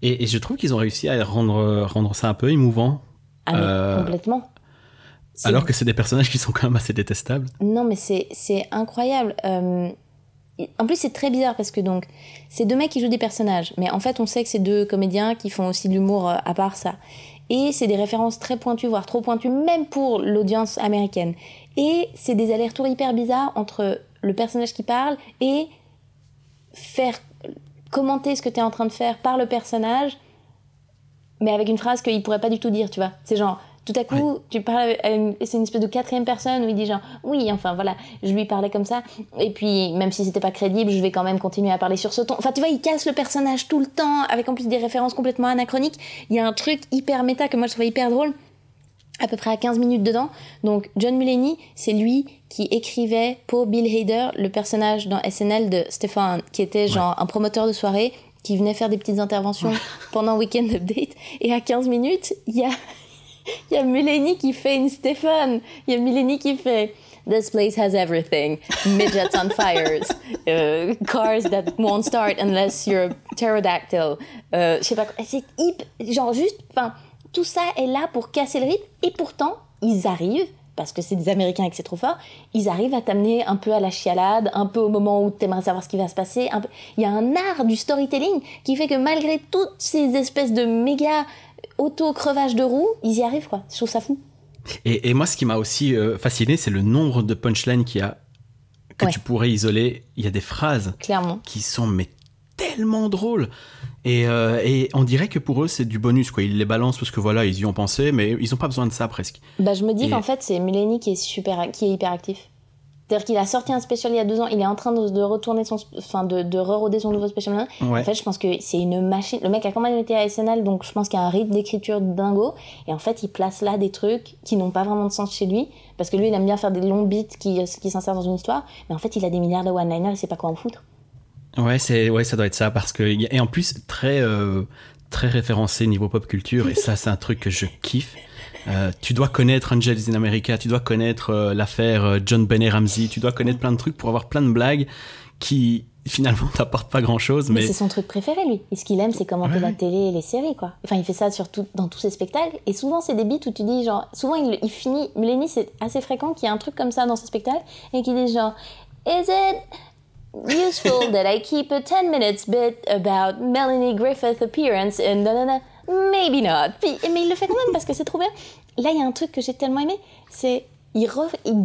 et, et je trouve qu'ils ont réussi à rendre, rendre ça un peu émouvant, Ah mais Euh, complètement. Alors que c'est des personnages qui sont quand même assez détestables. Non, mais c'est incroyable. Euh, en plus, c'est très bizarre parce que donc, c'est deux mecs qui jouent des personnages, mais en fait, on sait que c'est deux comédiens qui font aussi de l'humour à part ça. Et c'est des références très pointues, voire trop pointues, même pour l'audience américaine. Et c'est des allers-retours hyper bizarres entre le personnage qui parle et faire commenter ce que tu es en train de faire par le personnage, mais avec une phrase qu'il pourrait pas du tout dire, tu vois. C'est genre, tout à coup, tu parles, c'est une espèce de quatrième personne où il dit genre, oui, enfin voilà, je lui parlais comme ça, et puis même si c'était pas crédible, je vais quand même continuer à parler sur ce ton. Enfin, tu vois, il casse le personnage tout le temps, avec en plus des références complètement anachroniques. Il y a un truc hyper méta que moi je trouvais hyper drôle à peu près à 15 minutes dedans. Donc John Mulaney, c'est lui qui écrivait pour Bill Hader le personnage dans SNL de Stéphane, qui était genre un promoteur de soirée qui venait faire des petites interventions pendant Weekend Update. Et à 15 minutes, il y a, (laughs) il y a Mulaney qui fait une Stéphane. Il y a Mulaney qui fait This place has everything. Midgets on fires. (laughs) Uh, cars that won't start unless you're a pterodactyl. Euh, je sais pas quoi. C'est hyper... Genre juste... Enfin tout ça est là pour casser le rythme et pourtant, ils arrivent, parce que c'est des Américains et que c'est trop fort, ils arrivent à t'amener un peu à la chialade, un peu au moment où tu aimerais savoir ce qui va se passer. Un peu... Il y a un art du storytelling qui fait que malgré toutes ces espèces de méga auto-crevage de roue, ils y arrivent, quoi. Je trouve ça fou. Et, moi, ce qui m'a aussi euh, fasciné, c'est le nombre de punchlines qu'il y a que tu pourrais isoler. Il y a des phrases Clairement. qui sont mais tellement drôles. Euh, et, on dirait que pour eux, c'est du bonus, quoi. Ils les balancent parce que voilà, ils y ont pensé, mais ils n'ont pas besoin de ça presque. Bah, je me dis qu'en fait, c'est Mulaney qui est, super, qui est hyper actif. C'est-à-dire qu'il a sorti un spécial il y a deux ans, il est en train de, retourner son, enfin de, de re son nouveau spécial. En fait, je pense que c'est une machine. Le mec a quand même été à SNL, donc je pense qu'il y a un rythme d'écriture dingo. Et en fait, il place là des trucs qui n'ont pas vraiment de sens chez lui, parce que lui, il aime bien faire des longs beats qui, qui s'insèrent dans une histoire. Mais en fait, il a des milliards de one-liners, il sait pas quoi en foutre. Ouais, c'est ouais, ça doit être ça parce que et en plus très euh, très référencé niveau pop culture et ça c'est un truc que je kiffe. Euh, tu dois connaître Angels in America, tu dois connaître euh, l'affaire John Benet Ramsey, tu dois connaître plein de trucs pour avoir plein de blagues qui finalement (laughs) t'apportent pas grand chose. Mais, c'est son truc préféré lui. Et ce qu'il aime, c'est commenter la télé et les séries quoi. Enfin, il fait ça surtout dans tous ses spectacles. Et souvent, c'est des beats où tu dis genre, souvent il, il finit. Mulaney, c'est assez fréquent qu'il y ait un truc comme ça dans ses spectacles et qu'il dit genre, Is it useful (laughs) that I keep a 10 minutes bit about Melanie Griffith appearance da, maybe not. mais il le fait quand même parce que c'est trop bien. Là, il y a un truc que j'ai tellement aimé, c'est il,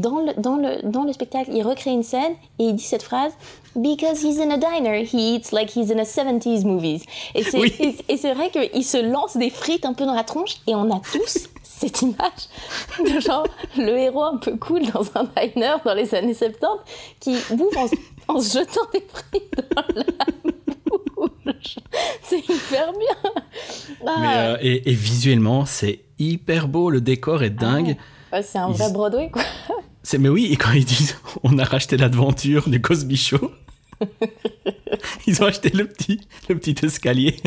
dans, le, dans, le, dans le spectacle, il recrée une scène et il dit cette phrase Because he's in a diner, he eats like he's in a 70s movies. Et c'est et, c'est vrai qu'il se lance des frites un peu dans la tronche et on a tous (laughs) cette image de genre le héros un peu cool dans un diner dans les années 70 qui bouffe en, en se jetant des frites dans la. (laughs) C'est hyper bien. Ah. Euh, et, visuellement, c'est hyper beau, le décor est dingue. Ah c'est un vrai Broadway, quoi. Mais oui, et quand ils disent (laughs) on a racheté l'aventure du Cosby Show, (laughs) ils ont acheté le petit, le petit escalier.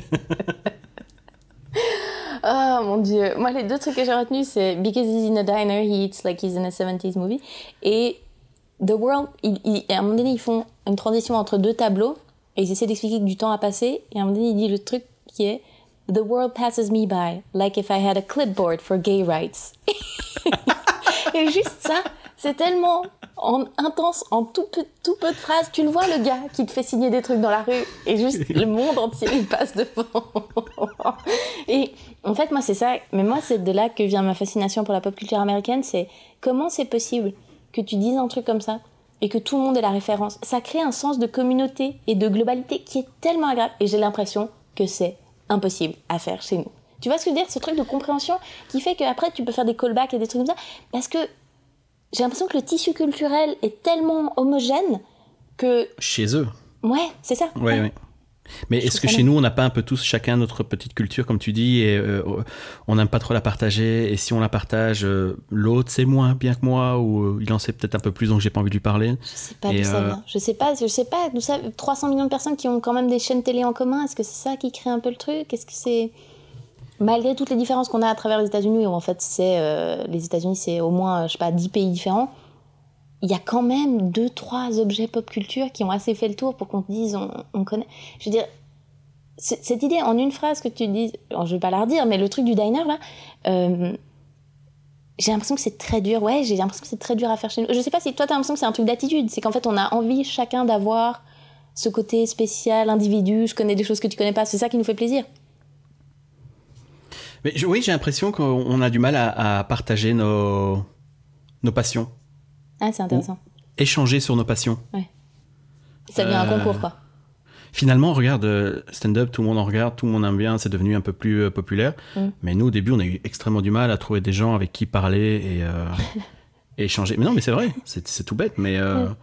oh mon dieu. Moi, les deux trucs que j'ai retenus, c'est Because he's in a diner, he eats like he's in a 70s movie. Et The World, à un moment donné, ils font une transition entre deux tableaux et ils essaient d'expliquer que du temps a passé. Et à un moment donné, il dit le truc qui est The world passes me by like if I had a clipboard for gay rights. (laughs) et juste ça, c'est tellement intense en tout peu, de phrases. Tu le vois, le gars qui te fait signer des trucs dans la rue et juste le monde entier il passe devant. (laughs) et en fait, moi, c'est ça. Mais moi, c'est de là que vient ma fascination pour la pop culture américaine. C'est comment c'est possible que tu dises un truc comme ça et que tout le monde ait la référence. Ça crée un sens de communauté et de globalité qui est tellement agréable. Et j'ai l'impression que c'est impossible à faire chez nous. Tu vois ce que je veux dire? Ce truc de compréhension qui fait qu'après tu peux faire des callbacks et des trucs comme ça. Parce que j'ai l'impression que le tissu culturel est tellement homogène que. Chez eux. Ouais, c'est ça. Ouais, ouais. Mais est-ce que chez nous, on n'a pas un peu tous chacun notre petite culture, comme tu dis, et euh, on n'aime pas trop la partager, et si on la partage, euh, l'autre c'est moins bien que moi, ou euh, il en sait peut-être un peu plus, donc j'ai pas envie de lui parler. Je sais pas d'où ça vient. Je sais pas, je sais pas d'où ça. 300 millions de personnes qui ont quand même des chaînes télé en commun, est-ce que c'est ça qui crée un peu le truc? Est-ce que c'est malgré toutes les différences qu'on a à travers les États-Unis, où en fait c'est les États-Unis, c'est au moins je sais pas 10 pays différents il y a quand même deux, trois objets pop culture qui ont assez fait le tour pour qu'on te dise on, connaît. Je veux dire, cette idée en une phrase que tu dis, alors je vais pas la redire, mais le truc du diner là, euh, j'ai l'impression que c'est très dur. Ouais, j'ai l'impression que c'est très dur à faire chez nous. Je sais pas si toi t'as l'impression que c'est un truc d'attitude. C'est qu'en fait on a envie chacun d'avoir ce côté spécial, individu. Je connais des choses que tu connais pas. C'est ça qui nous fait plaisir. Oui, j'ai l'impression qu'on a du mal à, à partager nos, nos passions. Ah, c'est intéressant. échanger sur nos passions. Ouais. Ça devient un concours, quoi. finalement, regarde, euh, stand-up, tout le monde en regarde, tout le monde aime bien, c'est devenu un peu plus euh, populaire. Mm. Mais nous, au début, on a eu extrêmement du mal à trouver des gens avec qui parler et, euh, (laughs) et échanger. Mais non, mais c'est vrai, c'est tout bête. Mais euh, Mm.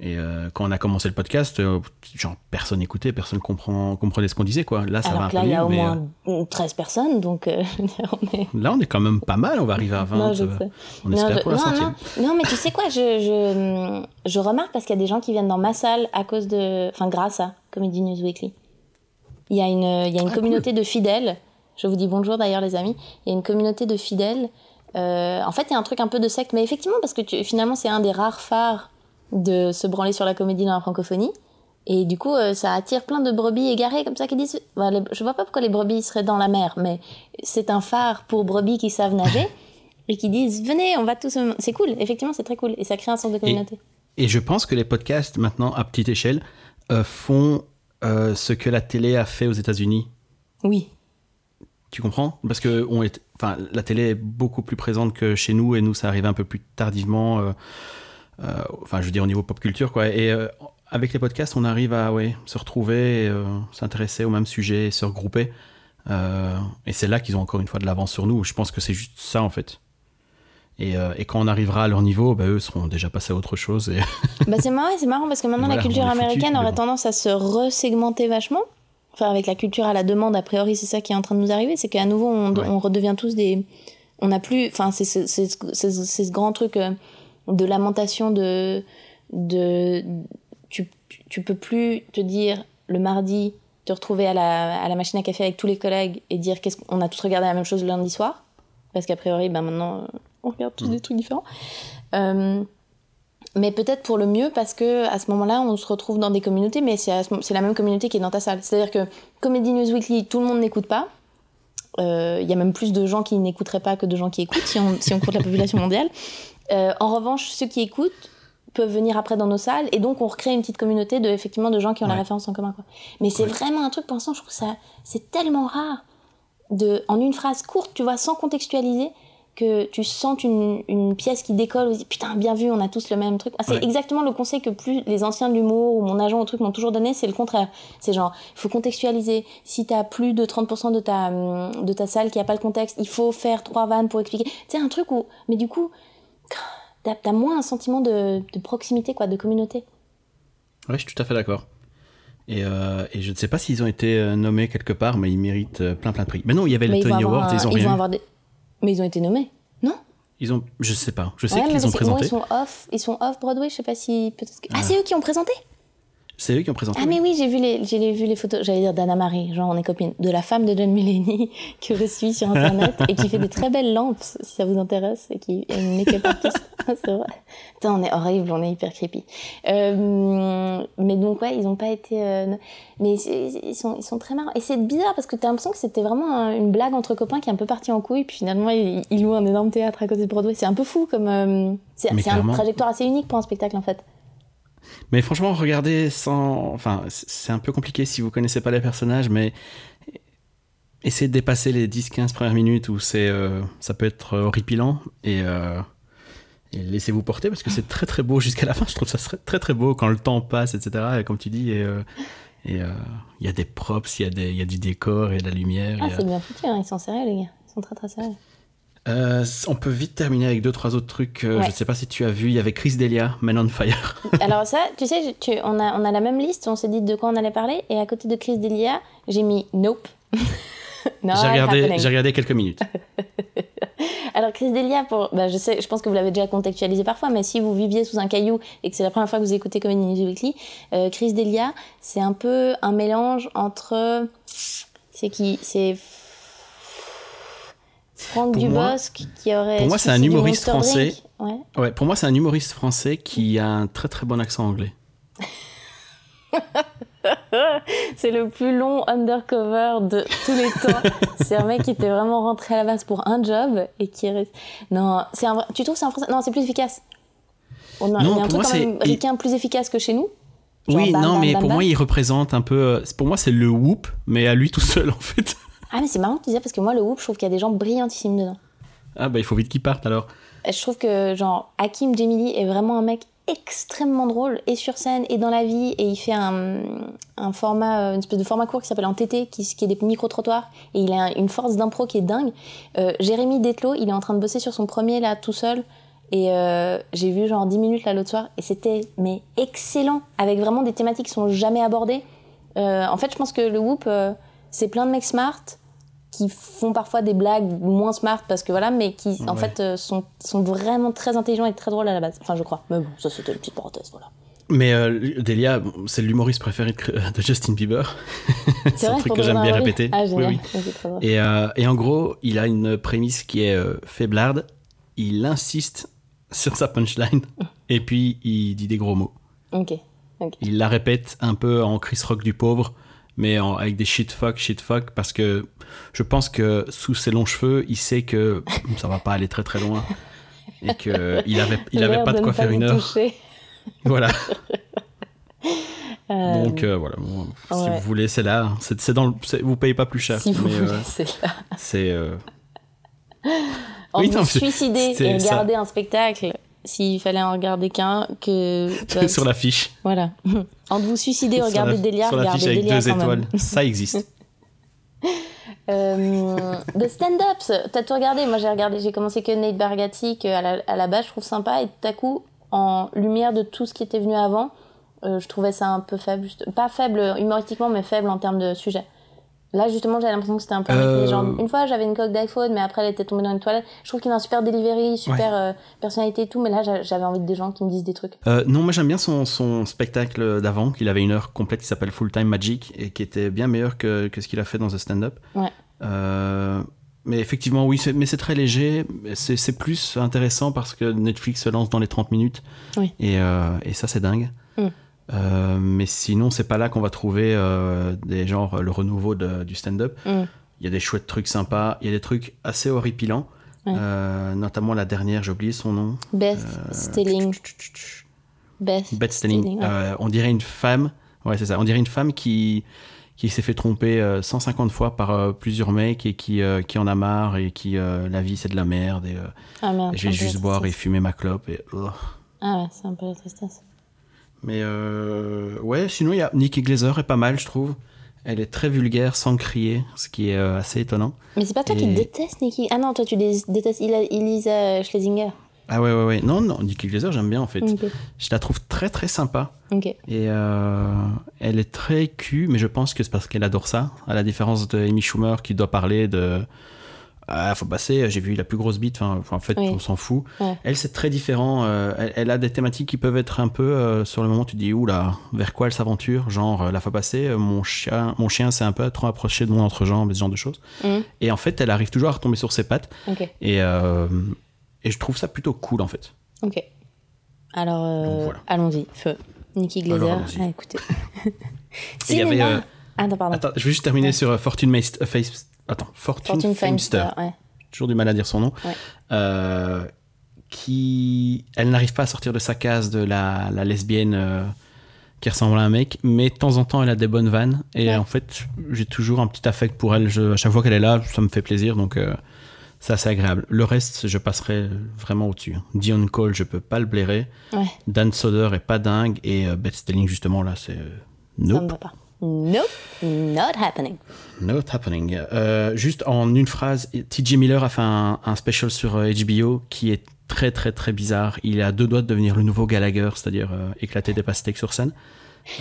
Et euh, quand on a commencé le podcast, euh, genre personne n'écoutait, personne comprend, comprenait ce qu'on disait, quoi. Là, ça va Alors un que là, il y a au moins 13 personnes, donc euh, je (laughs) on est. euh, là, on est quand même pas mal. On va arriver à 20. Non, je euh, sais. on Non, espère je- pour la non, centième. non, non, mais tu sais quoi, je, je, je remarque parce qu'il y a des gens qui viennent dans ma salle à cause de. Enfin, grâce à Comedy News Weekly. Il y a une, il y a une Ah, communauté de fidèles. Je vous dis bonjour d'ailleurs, les amis. Il y a une communauté de fidèles. Euh, en fait, il y a un truc un peu de secte, mais effectivement, parce que tu- finalement, c'est un des rares phares de se branler sur la comédie dans la francophonie. Et du coup, euh, ça attire plein de brebis égarées comme ça qui disent. Bah, les- je vois pas pourquoi les brebis seraient dans la mer, mais c'est un phare pour brebis qui savent nager (laughs) et qui disent venez, on va tous. C'est cool, effectivement, c'est très cool et ça crée un sens de communauté. Et je pense que les podcasts, maintenant, à petite échelle, euh, font euh, ce que la télé a fait aux États-Unis. Oui, Tu comprends? Parce que on est, enfin, la télé est beaucoup plus présente que chez nous et nous, ça arrive un peu plus tardivement. Euh, enfin, je veux dire au niveau pop culture, quoi. Et euh, avec les podcasts, on arrive à ouais, se retrouver, et, euh, s'intéresser au même sujet, se regrouper. Et c'est là qu'ils ont encore une fois de l'avance sur nous. Je pense que c'est juste ça, en fait. Et, euh, et quand on arrivera à leur niveau, bah, eux seront déjà passés à autre chose. Et... (laughs) bah, c'est marrant, parce que maintenant Voilà, la culture foutus, américaine mais aurait bon. tendance à se resegmenter vachement. Enfin, avec la culture à la demande, a priori, c'est ça qui est en train de nous arriver. C'est qu'à nouveau, on, Ouais. on redevient tous des. On n'a plus. Enfin, c'est ce grand truc euh, de lamentation de. de tu, tu- peux plus te dire le mardi, te retrouver à la, à la machine à café avec tous les collègues et dire qu'est-ce qu'on a tous regardé la même chose le lundi soir. Parce qu'a priori, ben maintenant, euh, on regarde tous Mm. des trucs différents. Euh, mais peut-être pour le mieux parce que à ce moment-là, on se retrouve dans des communautés, mais c'est à ce- c'est la même communauté qui est dans ta salle. C'est-à-dire que Comedy News Weekly, tout le monde n'écoute pas. Euh, Il y a même plus de gens qui n'écouteraient pas que de gens qui écoutent, si on, si on compte la population mondiale. Euh, en revanche, ceux qui écoutent peuvent venir après dans nos salles, et donc on recrée une petite communauté de, effectivement, de gens qui ont la référence en commun. Quoi. Mais c'est Ouais. vraiment un truc, pour l'instant, je trouve que ça, c'est tellement rare, de, en une phrase courte, tu vois, sans contextualiser, que tu sens une, une pièce qui décolle, dis, putain, bien vu, on a tous le même truc. Ah, c'est Ouais. exactement le conseil que plus les anciens de l'humour ou mon agent au truc m'ont toujours donné, c'est le contraire. C'est genre, il faut contextualiser. Si t'as plus de 30% de ta, de ta salle qui a pas le contexte, il faut faire trois vannes pour expliquer. Tu sais, un truc où, mais du coup, t'as as moins un sentiment de, de proximité, quoi, de communauté. Ouais, je suis tout à fait d'accord. Et, euh, et je ne sais pas s'ils ont été euh, nommés quelque part, mais ils méritent euh, plein plein de prix. Mais non, il y avait les Tony Awards, un- ils ont ils rien vont eu. avoir des... Mais ils ont été nommés, non? Ils ont, je sais pas. Je sais Ouais, qu'ils ont présenté. ils sont off, ils sont off Broadway, je sais pas si peut-être. que- Ah, Ah. c'est eux qui ont présenté? C'est eux qui ont présenté. Ah mais oui, j'ai vu les, j'ai vu les photos. J'allais dire d'Anna Marie, genre on est copine, de la femme de John Mulaney (laughs) que je suis sur internet et qui fait des très belles lampes, si ça vous intéresse, et qui est une make-up artiste. (laughs) c'est vrai. Putain, on est horrible, on est hyper creepy. Euh, mais donc ouais, ils ont pas été. euh, mais ils sont, ils sont très marrants. Et c'est bizarre parce que t'as l'impression que c'était vraiment un- une blague entre copains qui est un peu partie en couille, puis finalement ils, ils louent un énorme théâtre à côté de Broadway. C'est un peu fou comme. euh, c'est une trajectoire assez unique pour un spectacle en fait. Mais franchement, regardez sans. Enfin, c'est un peu compliqué si vous connaissez pas les personnages, mais essayez de dépasser les 10-15 premières minutes où c'est, euh, ça peut être horripilant et, euh, et laissez-vous porter parce que c'est très très beau jusqu'à la fin. Je trouve ça très très beau quand le temps passe, etc. Et comme tu dis, et, euh, et, il y a des props, il y, a des- il y a du décor, et de la lumière. Ah, c'est bien foutu, hein, ils sont sérieux les gars. Ils sont très très sérieux. Euh, on peut vite terminer avec deux trois autres trucs. euh, Ouais. Je sais pas si tu as vu, il y avait Chris Delia, Man on Fire. (laughs) Alors ça, tu sais, tu, on, a, on a la même liste, on s'est dit de quoi on allait parler, et à côté de Chris Delia, j'ai mis Nope. (laughs) J'ai regardé, regardé quelques minutes. (laughs) Alors Chris Delia, pour, bah, je sais, je pense que vous l'avez déjà contextualisé parfois, mais si vous viviez sous un caillou et que c'est la première fois que vous écoutez Comedy News Weekly, euh, Chris Delia, c'est un peu un mélange entre, c'est qui, c'est Franck Pour moi- Dubosc qui aurait. pour moi, c'est un humoriste français. Ouais. Ouais, pour moi, c'est un humoriste français qui a un très très bon accent anglais. (laughs) C'est le plus long undercover de tous les temps. (laughs) c'est un mec qui était vraiment rentré à la base pour un job et qui est Non, c'est un Tu trouves que c'est un français? Non, c'est plus efficace. On a, Non, il y a un truc moi, quand même ricain plus efficace que chez nous. Genre oui, bam, non, bam, mais bam, pour moi, il représente un peu. euh, Pour moi, c'est le whoop, mais à lui tout seul en fait. Ah, mais c'est marrant que tu disais parce que moi, le Whoop, je trouve qu'il y a des gens brillantissimes dedans. Ah bah il faut vite qu'il parte alors. Je trouve que, genre, Hakim Djemili est vraiment un mec extrêmement drôle et sur scène et dans la vie et il fait un, un format, une espèce de format court qui s'appelle en TT, qui, qui est des micro-trottoirs et il a une force d'impro qui est dingue. Euh, Jérémy Detlo, il est en train de bosser sur son premier là tout seul et euh, j'ai vu genre 10 minutes là l'autre soir et c'était mais excellent avec vraiment des thématiques qui sont jamais abordées. Euh, en fait, je pense que le Whoop, euh, c'est plein de mecs smart qui font parfois des blagues moins smart parce que voilà, mais qui en Ouais. fait euh, sont, sont vraiment très intelligents et très drôles à la base. Enfin, je crois. Mais bon, ça c'était une petite parenthèse, voilà. Mais euh, Delia, c'est l'humoriste préféré de, Justin Bieber. (laughs) C'est un truc que j'aime bien répéter. Ah, Oui, oui. Ouais. Et, euh, et en gros, il a une prémisse qui est faiblarde. Il insiste sur sa punchline (laughs) et puis il dit des gros mots. Ok. Il la répète un peu en Chris Rock du pauvre, mais en- avec des shit fuck, shit fuck, parce que je pense que sous ses longs cheveux, il sait que ça va pas aller très très loin. Et qu'il avait, il avait pas de quoi faire une heure. toucher. (laughs) Voilà. Euh, Donc euh, voilà. Bon, Si ouais. vous voulez, c'est là. C'est, dans le- vous payez pas plus cher. si vous euh, (laughs) c'est là. c'est. euh, En Oui, non, suicider et ça. regarder un spectacle, s'il fallait en regarder qu'un, que. (laughs) bah, sur l'affiche. Voilà. (laughs) Entre vous suicider regarder la- Delia, Sur regardez l'affiche avec Delia deux quand même. étoiles. Ça existe. (laughs) Euh, The Stand-Ups, t'as tout regardé Moi j'ai regardé, j'ai commencé que Nate Bargatze, que à la, à la base je trouve sympa, et tout à coup, en lumière de tout ce qui était venu avant, euh, je trouvais ça un peu faible. juste- Pas faible humoristiquement, mais faible en termes de sujet. Là justement, j'avais l'impression que c'était un peu Euh. Une fois j'avais une coque d'iPhone, mais après elle était tombée dans une toilette. Je trouve qu'il a un super delivery, super euh, personnalité et tout, mais là j'a- j'avais envie des gens qui me disent des trucs. Euh, non, moi j'aime bien son, son spectacle d'avant, qu'il avait une heure complète qui s'appelle Full Time Magic et qui était bien meilleur que, que ce qu'il a fait dans The Stand-Up. Ouais. Euh, mais effectivement, oui, mais c'est très léger. C'est c'est plus intéressant parce que Netflix se lance dans les 30 minutes. Oui. Et, et ça, c'est dingue. Mm. Euh, mais sinon, c'est pas là qu'on va trouver euh, des genres le renouveau de- du stand-up. Mm. Il y a des chouettes trucs sympas, il y a des trucs assez horripilants. Ouais. Euh, notamment la dernière, j'ai oublié son nom. Beth Euh, Stelling. Beth, Beth Stelling. Stelling, ouais. Euh, on dirait une femme. Ouais, c'est ça. On dirait une femme qui qui s'est fait tromper euh, 150 fois par euh, plusieurs mecs et qui euh, qui en a marre et qui euh, la vie c'est de la merde et euh, Ah merde. je vais juste boire et fumer ma clope et. Ah ouais, c'est un peu la tristesse. Mais euh, ouais sinon il y a Nikki Glazer est pas mal je trouve elle est très vulgaire sans crier ce qui est euh, assez étonnant Mais c'est pas toi qui détestes Nikki. Ah non, toi tu dé- détestes Elisa Schlesinger. ah ouais ouais ouais non non Nikki Glazer j'aime bien en fait je la trouve très très sympa. Et euh, elle est très cul, mais je pense que c'est parce qu'elle adore ça. À la différence de Amy Schumer qui doit parler de. Ah, faut passer, j'ai vu la plus grosse bite, enfin, en fait, Oui. on s'en fout. Ouais. Elle, c'est très différent. euh, elle, elle a des thématiques qui peuvent être un peu. euh, sur le moment, tu te dis, oula, vers quoi elle s'aventure? Genre, euh, la fois passée, euh, mon chien, mon chien s'est un peu trop approché de mon entrejambe, ce genre de choses. Mhm. Et en fait, elle arrive toujours à retomber sur ses pattes. Et, euh, et je trouve ça plutôt cool, en fait. Ok. Alors, euh, Donc, voilà. allons-y. Feu. Nikki Glazer. Ah, écoutez. Et (laughs) il y avait, euh, Ah. Attends, je vais juste terminer sur euh, Fortune euh, Face- Attends, Fortune, Fortune ouais. toujours du mal à dire son nom, Ouais. euh, qui, elle n'arrive pas à sortir de sa case de la, la lesbienne euh, qui ressemble à un mec, mais de temps en temps elle a des bonnes vannes et Ouais. en fait j'ai toujours un petit affect pour elle. Je, à chaque fois qu'elle est là, ça me fait plaisir donc euh, c'est assez agréable. Le reste, je passerai vraiment au-dessus. Dion Cole, je peux pas le blairer. Ouais, Dan Soder est pas dingue et euh, Beth Stelling justement là, c'est euh, ça me nope. va pas. Nope, not happening. Not happening. Euh, juste en une phrase, TJ Miller a fait un, un special sur euh, HBO qui est très très très bizarre. Il est à deux doigts de devenir le nouveau Gallagher, c'est-à-dire euh, éclater des pastèques sur scène.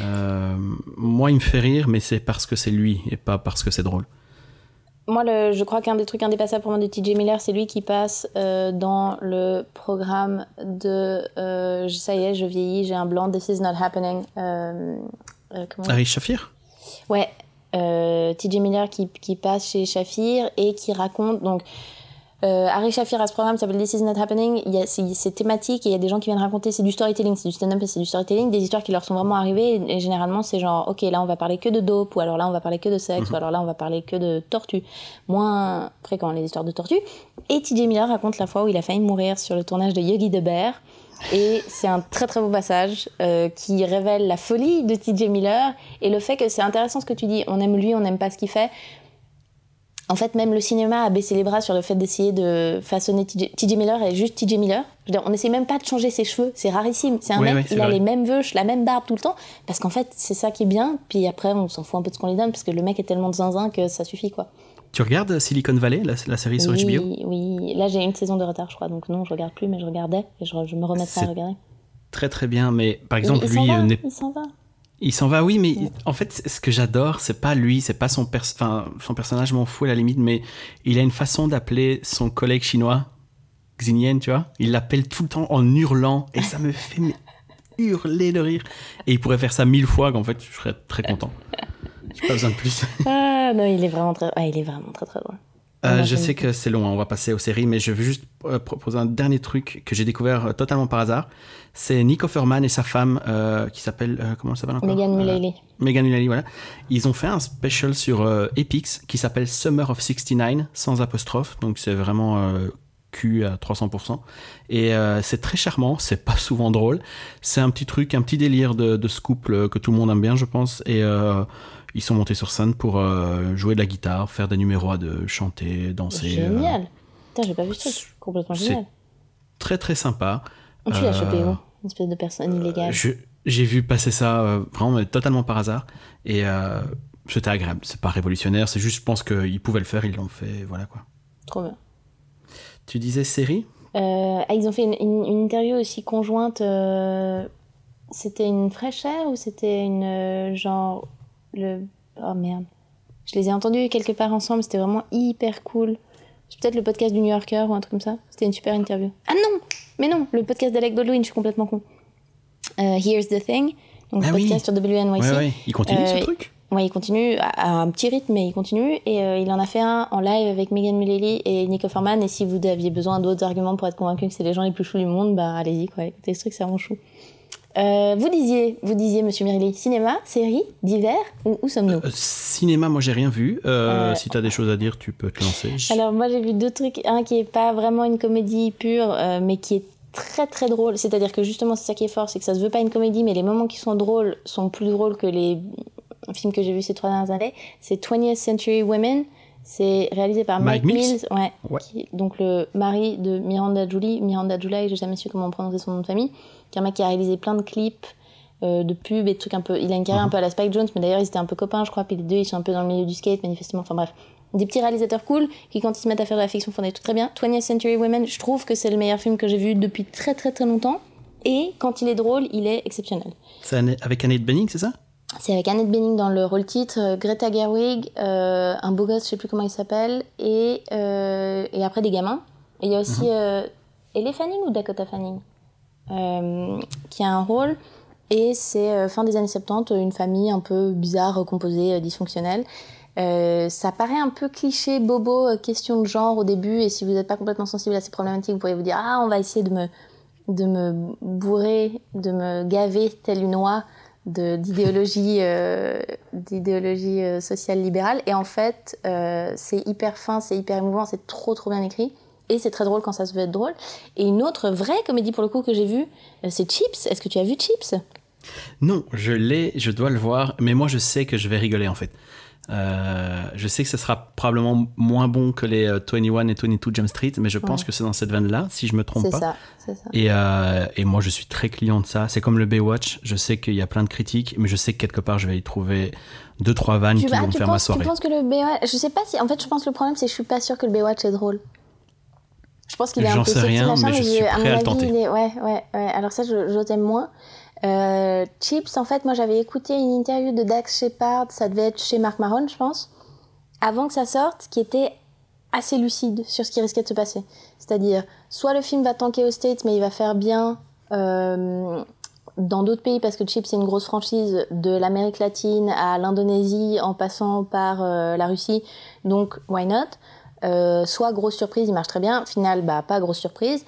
Euh, moi, il me fait rire, mais c'est parce que c'est lui et pas parce que c'est drôle. Moi, le, je crois qu'un des trucs indépassables pour moi de TJ Miller, c'est lui qui passe euh, dans le programme de euh, Ça y est, je vieillis, j'ai un blanc, This is not happening. Euh, euh, comment Harry Shafir Ouais, euh, TJ Miller qui, qui passe chez Shafir et qui raconte. Donc, euh, Harry Shafir a ce programme qui s'appelle This Is Not Happening. C'est, thématique et il y a des gens qui viennent raconter. C'est du storytelling, c'est du stand-up et c'est du storytelling. Des histoires qui leur sont vraiment arrivées. Et, et généralement, c'est genre, ok, là on va parler que de dope, ou alors là on va parler que de sexe, ou alors là on va parler que de tortue. Moins fréquent les histoires de tortue. Et TJ Miller raconte la fois où il a failli mourir sur le tournage de Yogi the Bear. Et c'est un très très beau passage euh, qui révèle la folie de TJ Miller et le fait que c'est intéressant ce que tu dis. On aime lui, on n'aime pas ce qu'il fait. en fait, même le cinéma a baissé les bras sur le fait d'essayer de façonner TJ Miller et juste TJ Miller. Je veux dire, on n'essaie même pas de changer ses cheveux, c'est rarissime. C'est un mec, il a les mêmes veuches, la même barbe tout le temps, parce qu'en fait, c'est ça qui est bien. Puis après, on s'en fout un peu de ce qu'on lui donne, parce que le mec est tellement de zinzin que ça suffit, quoi. Tu regardes Silicon Valley, la, série sur HBO Oui, là j'ai une saison de retard, je crois, donc non, je regarde plus, mais je regardais et je, me remettrai à regarder. Très très bien, mais par exemple, lui, euh, il s'en va. Il s'en va, oui, mais en fait, ce que j'adore, c'est pas lui, c'est pas son, enfin, son personnage, m'en fout à la limite, mais il a une façon d'appeler son collègue chinois, Xinyan, tu vois. Il l'appelle tout le temps en hurlant, et ça me fait hurler de rire. Et il pourrait faire ça mille fois, qu'en fait, je serais très content. (laughs) J'ai pas besoin de plus. (laughs) ah non, il est vraiment très, il est vraiment très très loin. Euh, je sais que c'est long, hein, on va passer aux séries, mais je veux juste euh, proposer un dernier truc que j'ai découvert euh, totalement par hasard. C'est Nick Offerman et sa femme, qui s'appelle, comment elle s'appelle encore Megan Mullally. Megan Mullally, voilà. Ils ont fait un special sur Epix qui s'appelle Summer of 69, sans apostrophe, donc c'est vraiment cul à 300%. Et c'est très charmant, c'est pas souvent drôle. C'est un petit truc, un petit délire de, de, ce couple que tout le monde aime bien, je pense. Et ils sont montés sur scène pour euh, jouer de la guitare, faire des numéros à deux, chanter, danser. Génial. Euh. Putain, j'ai pas vu ça. Complètement génial. Très très sympa. tu l'as chopé où? Une espèce de personne illégale. J'ai vu passer ça euh, vraiment totalement par hasard et c'était agréable. C'est pas révolutionnaire, c'est juste, je pense qu'ils pouvaient le faire, ils l'ont fait, voilà quoi. Trop bien. Tu disais série? Ah, Ils ont fait une, interview aussi conjointe. c'était une fraîcheur ou c'était une genre le... Oh merde. Je les ai entendus quelque part ensemble, c'était vraiment hyper cool. C'est peut-être le podcast du New Yorker ou un truc comme ça. C'était une super interview. Ah non Mais non, le podcast d'Alec Baldwin, je suis complètement con. Euh, Here's the Thing, donc le ah podcast sur WNYC. Ouais, ouais. Il continue ce euh, truc? Ouais, il continue à, un petit rythme, mais il continue. Et euh, il en a fait un en live avec Megan Mullally et Nick Offerman. Et si vous aviez besoin d'autres arguments pour être convaincu que c'est les gens les plus choux du monde, bah allez-y, quoi. Écoutez ce truc, c'est vraiment chou. Euh, vous disiez, vous disiez, Monsieur Mirilli, cinéma, série, divers, où, où sommes-nous euh, Cinéma, moi j'ai rien vu. Euh, si tu as des choses à dire, tu peux te lancer. Alors moi j'ai vu deux trucs, un qui est pas vraiment une comédie pure, mais qui est très très drôle. C'est-à-dire que justement c'est ça qui est fort, c'est que ça se veut pas une comédie, mais les moments qui sont drôles sont plus drôles que les films que j'ai vus ces trois dernières années. C'est 20th Century Women. C'est réalisé par Mike, Mills, ouais, donc le mari de Miranda Julie. Miranda Julie, j'ai jamais su comment prononcer son nom de famille qui est un mec qui a réalisé plein de clips, euh, de pubs et de trucs un peu. Il a une carrière un mhm. peu à la Spike Jones, mais d'ailleurs ils étaient un peu copains, je crois. Puis les deux, ils sont un peu dans le milieu du skate, manifestement. Enfin bref, des petits réalisateurs cool qui, quand ils se mettent à faire de la fiction, font des trucs très bien. 20th Century Women, je trouve que c'est le meilleur film que j'ai vu depuis très très très longtemps. Et quand il est drôle, il est exceptionnel. C'est avec Annette Bening, c'est ça? C'est avec Annette Bening dans le rôle titre, euh, Greta Gerwig, euh, un beau gosse, je sais plus comment il s'appelle, et, et après des gamins. Et il y a aussi. Mhm. Elle Fanning ou Dakota Fanning? Qui a un rôle. Et c'est euh, fin des années 70, une famille un peu bizarre, composée, euh, dysfonctionnelle. ça paraît un peu cliché, bobo, question de genre au début, et si vous n'êtes pas complètement sensible à ces problématiques, vous pourriez vous dire Ah, on va essayer de me, de me bourrer, de me gaver telle une oie d'idéologie d'idéologie sociale libérale. Et en fait, c'est hyper fin, c'est hyper émouvant, c'est trop trop bien écrit. Et c'est très drôle quand ça se veut être drôle. Et une autre vraie comédie pour le coup que j'ai vue, euh, c'est Chips. Est-ce que tu as vu Chips? Non, je l'ai, je dois le voir, mais moi je sais que je vais rigoler en fait. Euh, je sais que ce sera probablement moins bon que les 21 euh, et 22 Jump Street, mais je pense que c'est dans cette veine-là, si je me trompe pas. C'est ça, Et, et, moi, je suis très client de ça. C'est comme le Baywatch. Je sais qu'il y a plein de critiques, mais je sais que quelque part, je vais y trouver deux trois vannes qui vont me faire ma soirée. Tu penses que le Baywatch, je sais pas si, en fait, je pense que le problème, c'est que je suis pas sûr que le Baywatch est drôle. Je pense qu'il est un peu sais rien, mais je suis prêt à, le tenter. Ouais, ouais, ouais. Alors ça, je, je t'aime moins. Euh, Chips, en fait, moi j'avais écouté une interview de Dax Shepard, ça devait être chez Mark Maron, je pense, avant que ça sorte, qui était assez lucide sur ce qui risquait de se passer. C'est-à-dire, soit le film va tanker aux States, mais il va faire bien euh, dans d'autres pays, parce que Chips c'est une grosse franchise, de l'Amérique latine à l'Indonésie, en passant par euh, la Russie, donc why not? Euh, soit grosse surprise, il marche très bien. Final, bah pas grosse surprise.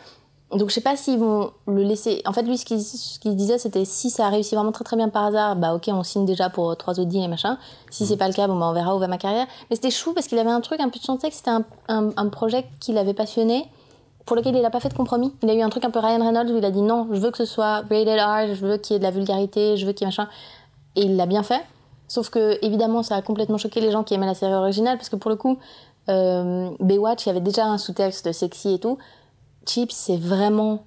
Donc je sais pas s'ils vont le laisser. En fait, lui, ce qu'il disait, c'était si ça réussit vraiment très très bien par hasard, bah ok, on signe déjà pour trois deals et machin. Si c'est mm. pas le cas, bon bah on verra où va ma carrière. Mais c'était chou parce qu'il avait un truc un peu de son texte, c'était un, un, projet qui l'avait passionné, pour lequel il a pas fait de compromis. Il a eu un truc un peu Ryan Reynolds où il a dit non, je veux que ce soit rated R, je veux qu'il y ait de la vulgarité, je veux qu'il y ait machin. Et il l'a bien fait. Sauf que évidemment, ça a complètement choqué les gens qui aimaient la série originale parce que pour le coup, euh, Baywatch, il y avait déjà un sous-texte sexy et tout. Chips, c'est vraiment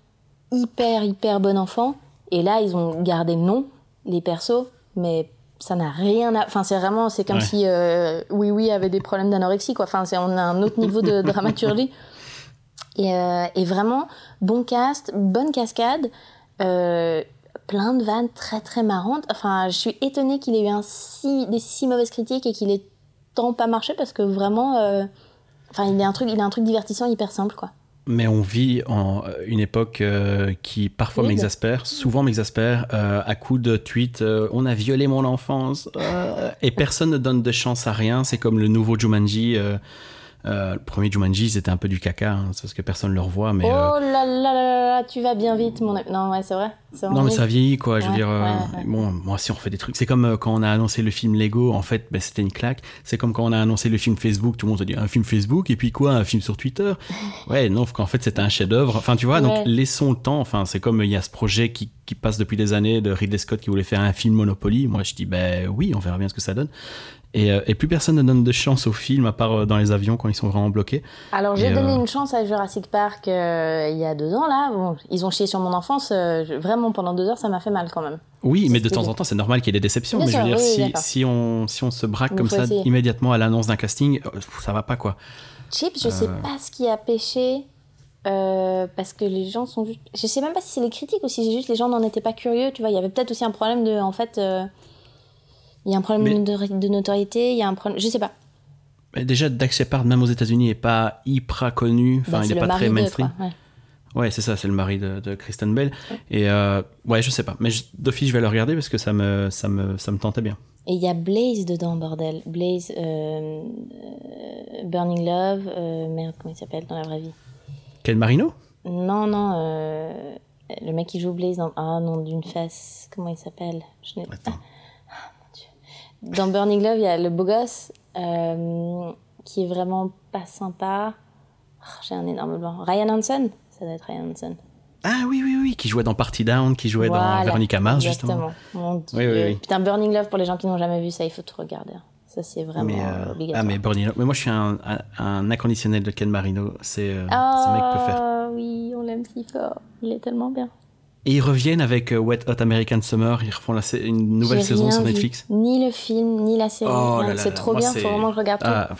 hyper, hyper bon enfant. Et là, ils ont gardé le nom, les persos, mais ça n'a rien à. Enfin, c'est vraiment, c'est comme Ouais. si euh, Oui Oui avait des problèmes d'anorexie, quoi. Enfin, c'est, on a un autre niveau de (laughs) dramaturgie. Et, euh, et vraiment, bon cast, bonne cascade, euh, plein de vannes très très marrantes. Enfin, je suis étonnée qu'il ait eu un si, des si mauvaises critiques et qu'il ait tant pas marché parce que vraiment. euh, Enfin, il a un truc, il a un truc divertissant hyper simple, quoi. Mais on vit en une époque euh, qui parfois Oui, m'exaspère, souvent m'exaspère, euh, à coup de tweets on a violé mon enfance, et personne ne donne de chance à rien. C'est comme le nouveau Jumanji. euh, le premier Jumanji, c'était un peu du caca, hein, c'est parce que personne ne le revoit. Mais, oh là là là là là, tu vas bien vite, mon. Non, ouais, c'est vrai. Non, mais ça vieillit, quoi. Je veux dire, euh, ouais, ouais. bon, moi, si on fait des trucs, c'est comme euh, quand on a annoncé le film Lego, en fait, ben, c'était une claque. C'est comme quand on a annoncé le film Facebook, tout le monde se dit un film Facebook, et puis quoi, un film sur Twitter? (laughs) Ouais, non, qu'en fait, c'était un chef-d'œuvre. Enfin, tu vois, donc laissons le temps. Enfin, c'est comme il y a ce projet qui, qui passe depuis des années de Ridley Scott qui voulait faire un film Monopoly. Moi, je dis, ben oui, on verra bien ce que ça donne. Et, euh, et plus personne ne donne de chance au film, à part dans les avions quand ils sont vraiment bloqués. Alors j'ai donné une chance à Jurassic Park il y a deux ans là. Bon, ils ont chié sur mon enfance. euh, pendant deux heures ça m'a fait mal quand même. Oui, mais de temps en temps, c'est normal qu'il y ait des déceptions. Bien mais je veux dire, oui, si, on, si on se braque comme ça essayer. immédiatement à l'annonce d'un casting, euh, ça va pas, quoi. Chip, je sais Euh. pas ce qui a pêché euh, parce que les gens sont juste. Je sais même pas si c'est les critiques ou si c'est juste les gens n'en étaient pas curieux. Tu vois, il y avait peut-être aussi un problème de en fait. euh, il y a un problème Mais- de, notori- de notoriété, il y a un problème. Je sais pas. Mais déjà, Dax Shepard, même aux États-Unis, est pas hyper connu. Enfin, Bah, il est pas très mainstream. quoi, ouais. Ouais, c'est ça, c'est le mari de, de Kristen Bell. Et euh, ouais, je sais pas. Mais d'office, je vais le regarder parce que ça me, ça me, ça me tentait bien. Et il y a Blaze dedans, bordel. Blaze, euh, euh, Burning Love, euh, merde, comment il s'appelle dans la vraie vie? Ken Marino? Non, non, le mec qui joue Blaze dans. Ah non, d'une face. Comment il s'appelle? Je n'ai- Attends. Dans Burning Love, il y a le beau gosse qui est vraiment pas sympa. Oh, J'ai un énorme blanc. Ryan Hansen? Ça doit être Ryan Hansen. Ah oui, oui, oui, qui jouait dans Party Down, qui jouait dans Veronica Mars, justement. Exactement. Mon Dieu. Oui, oui, oui. Putain, Burning Love, pour les gens qui n'ont jamais vu ça, il faut tout regarder. Ça, c'est vraiment Mais, euh, obligatoire. ah, mais Bernie Love- Mais moi, je suis un, un, un inconditionnel de Ken Marino. C'est euh, Ah ce mec peut faire. oui, on l'aime si fort. Il est tellement bien. Et ils reviennent avec euh, Wet Hot American Summer. Ils refont la une nouvelle saison sur. Netflix. Ni le film, ni la série. Oh c'est trop bien, c'est- faut vraiment que je regarde tout. Ah,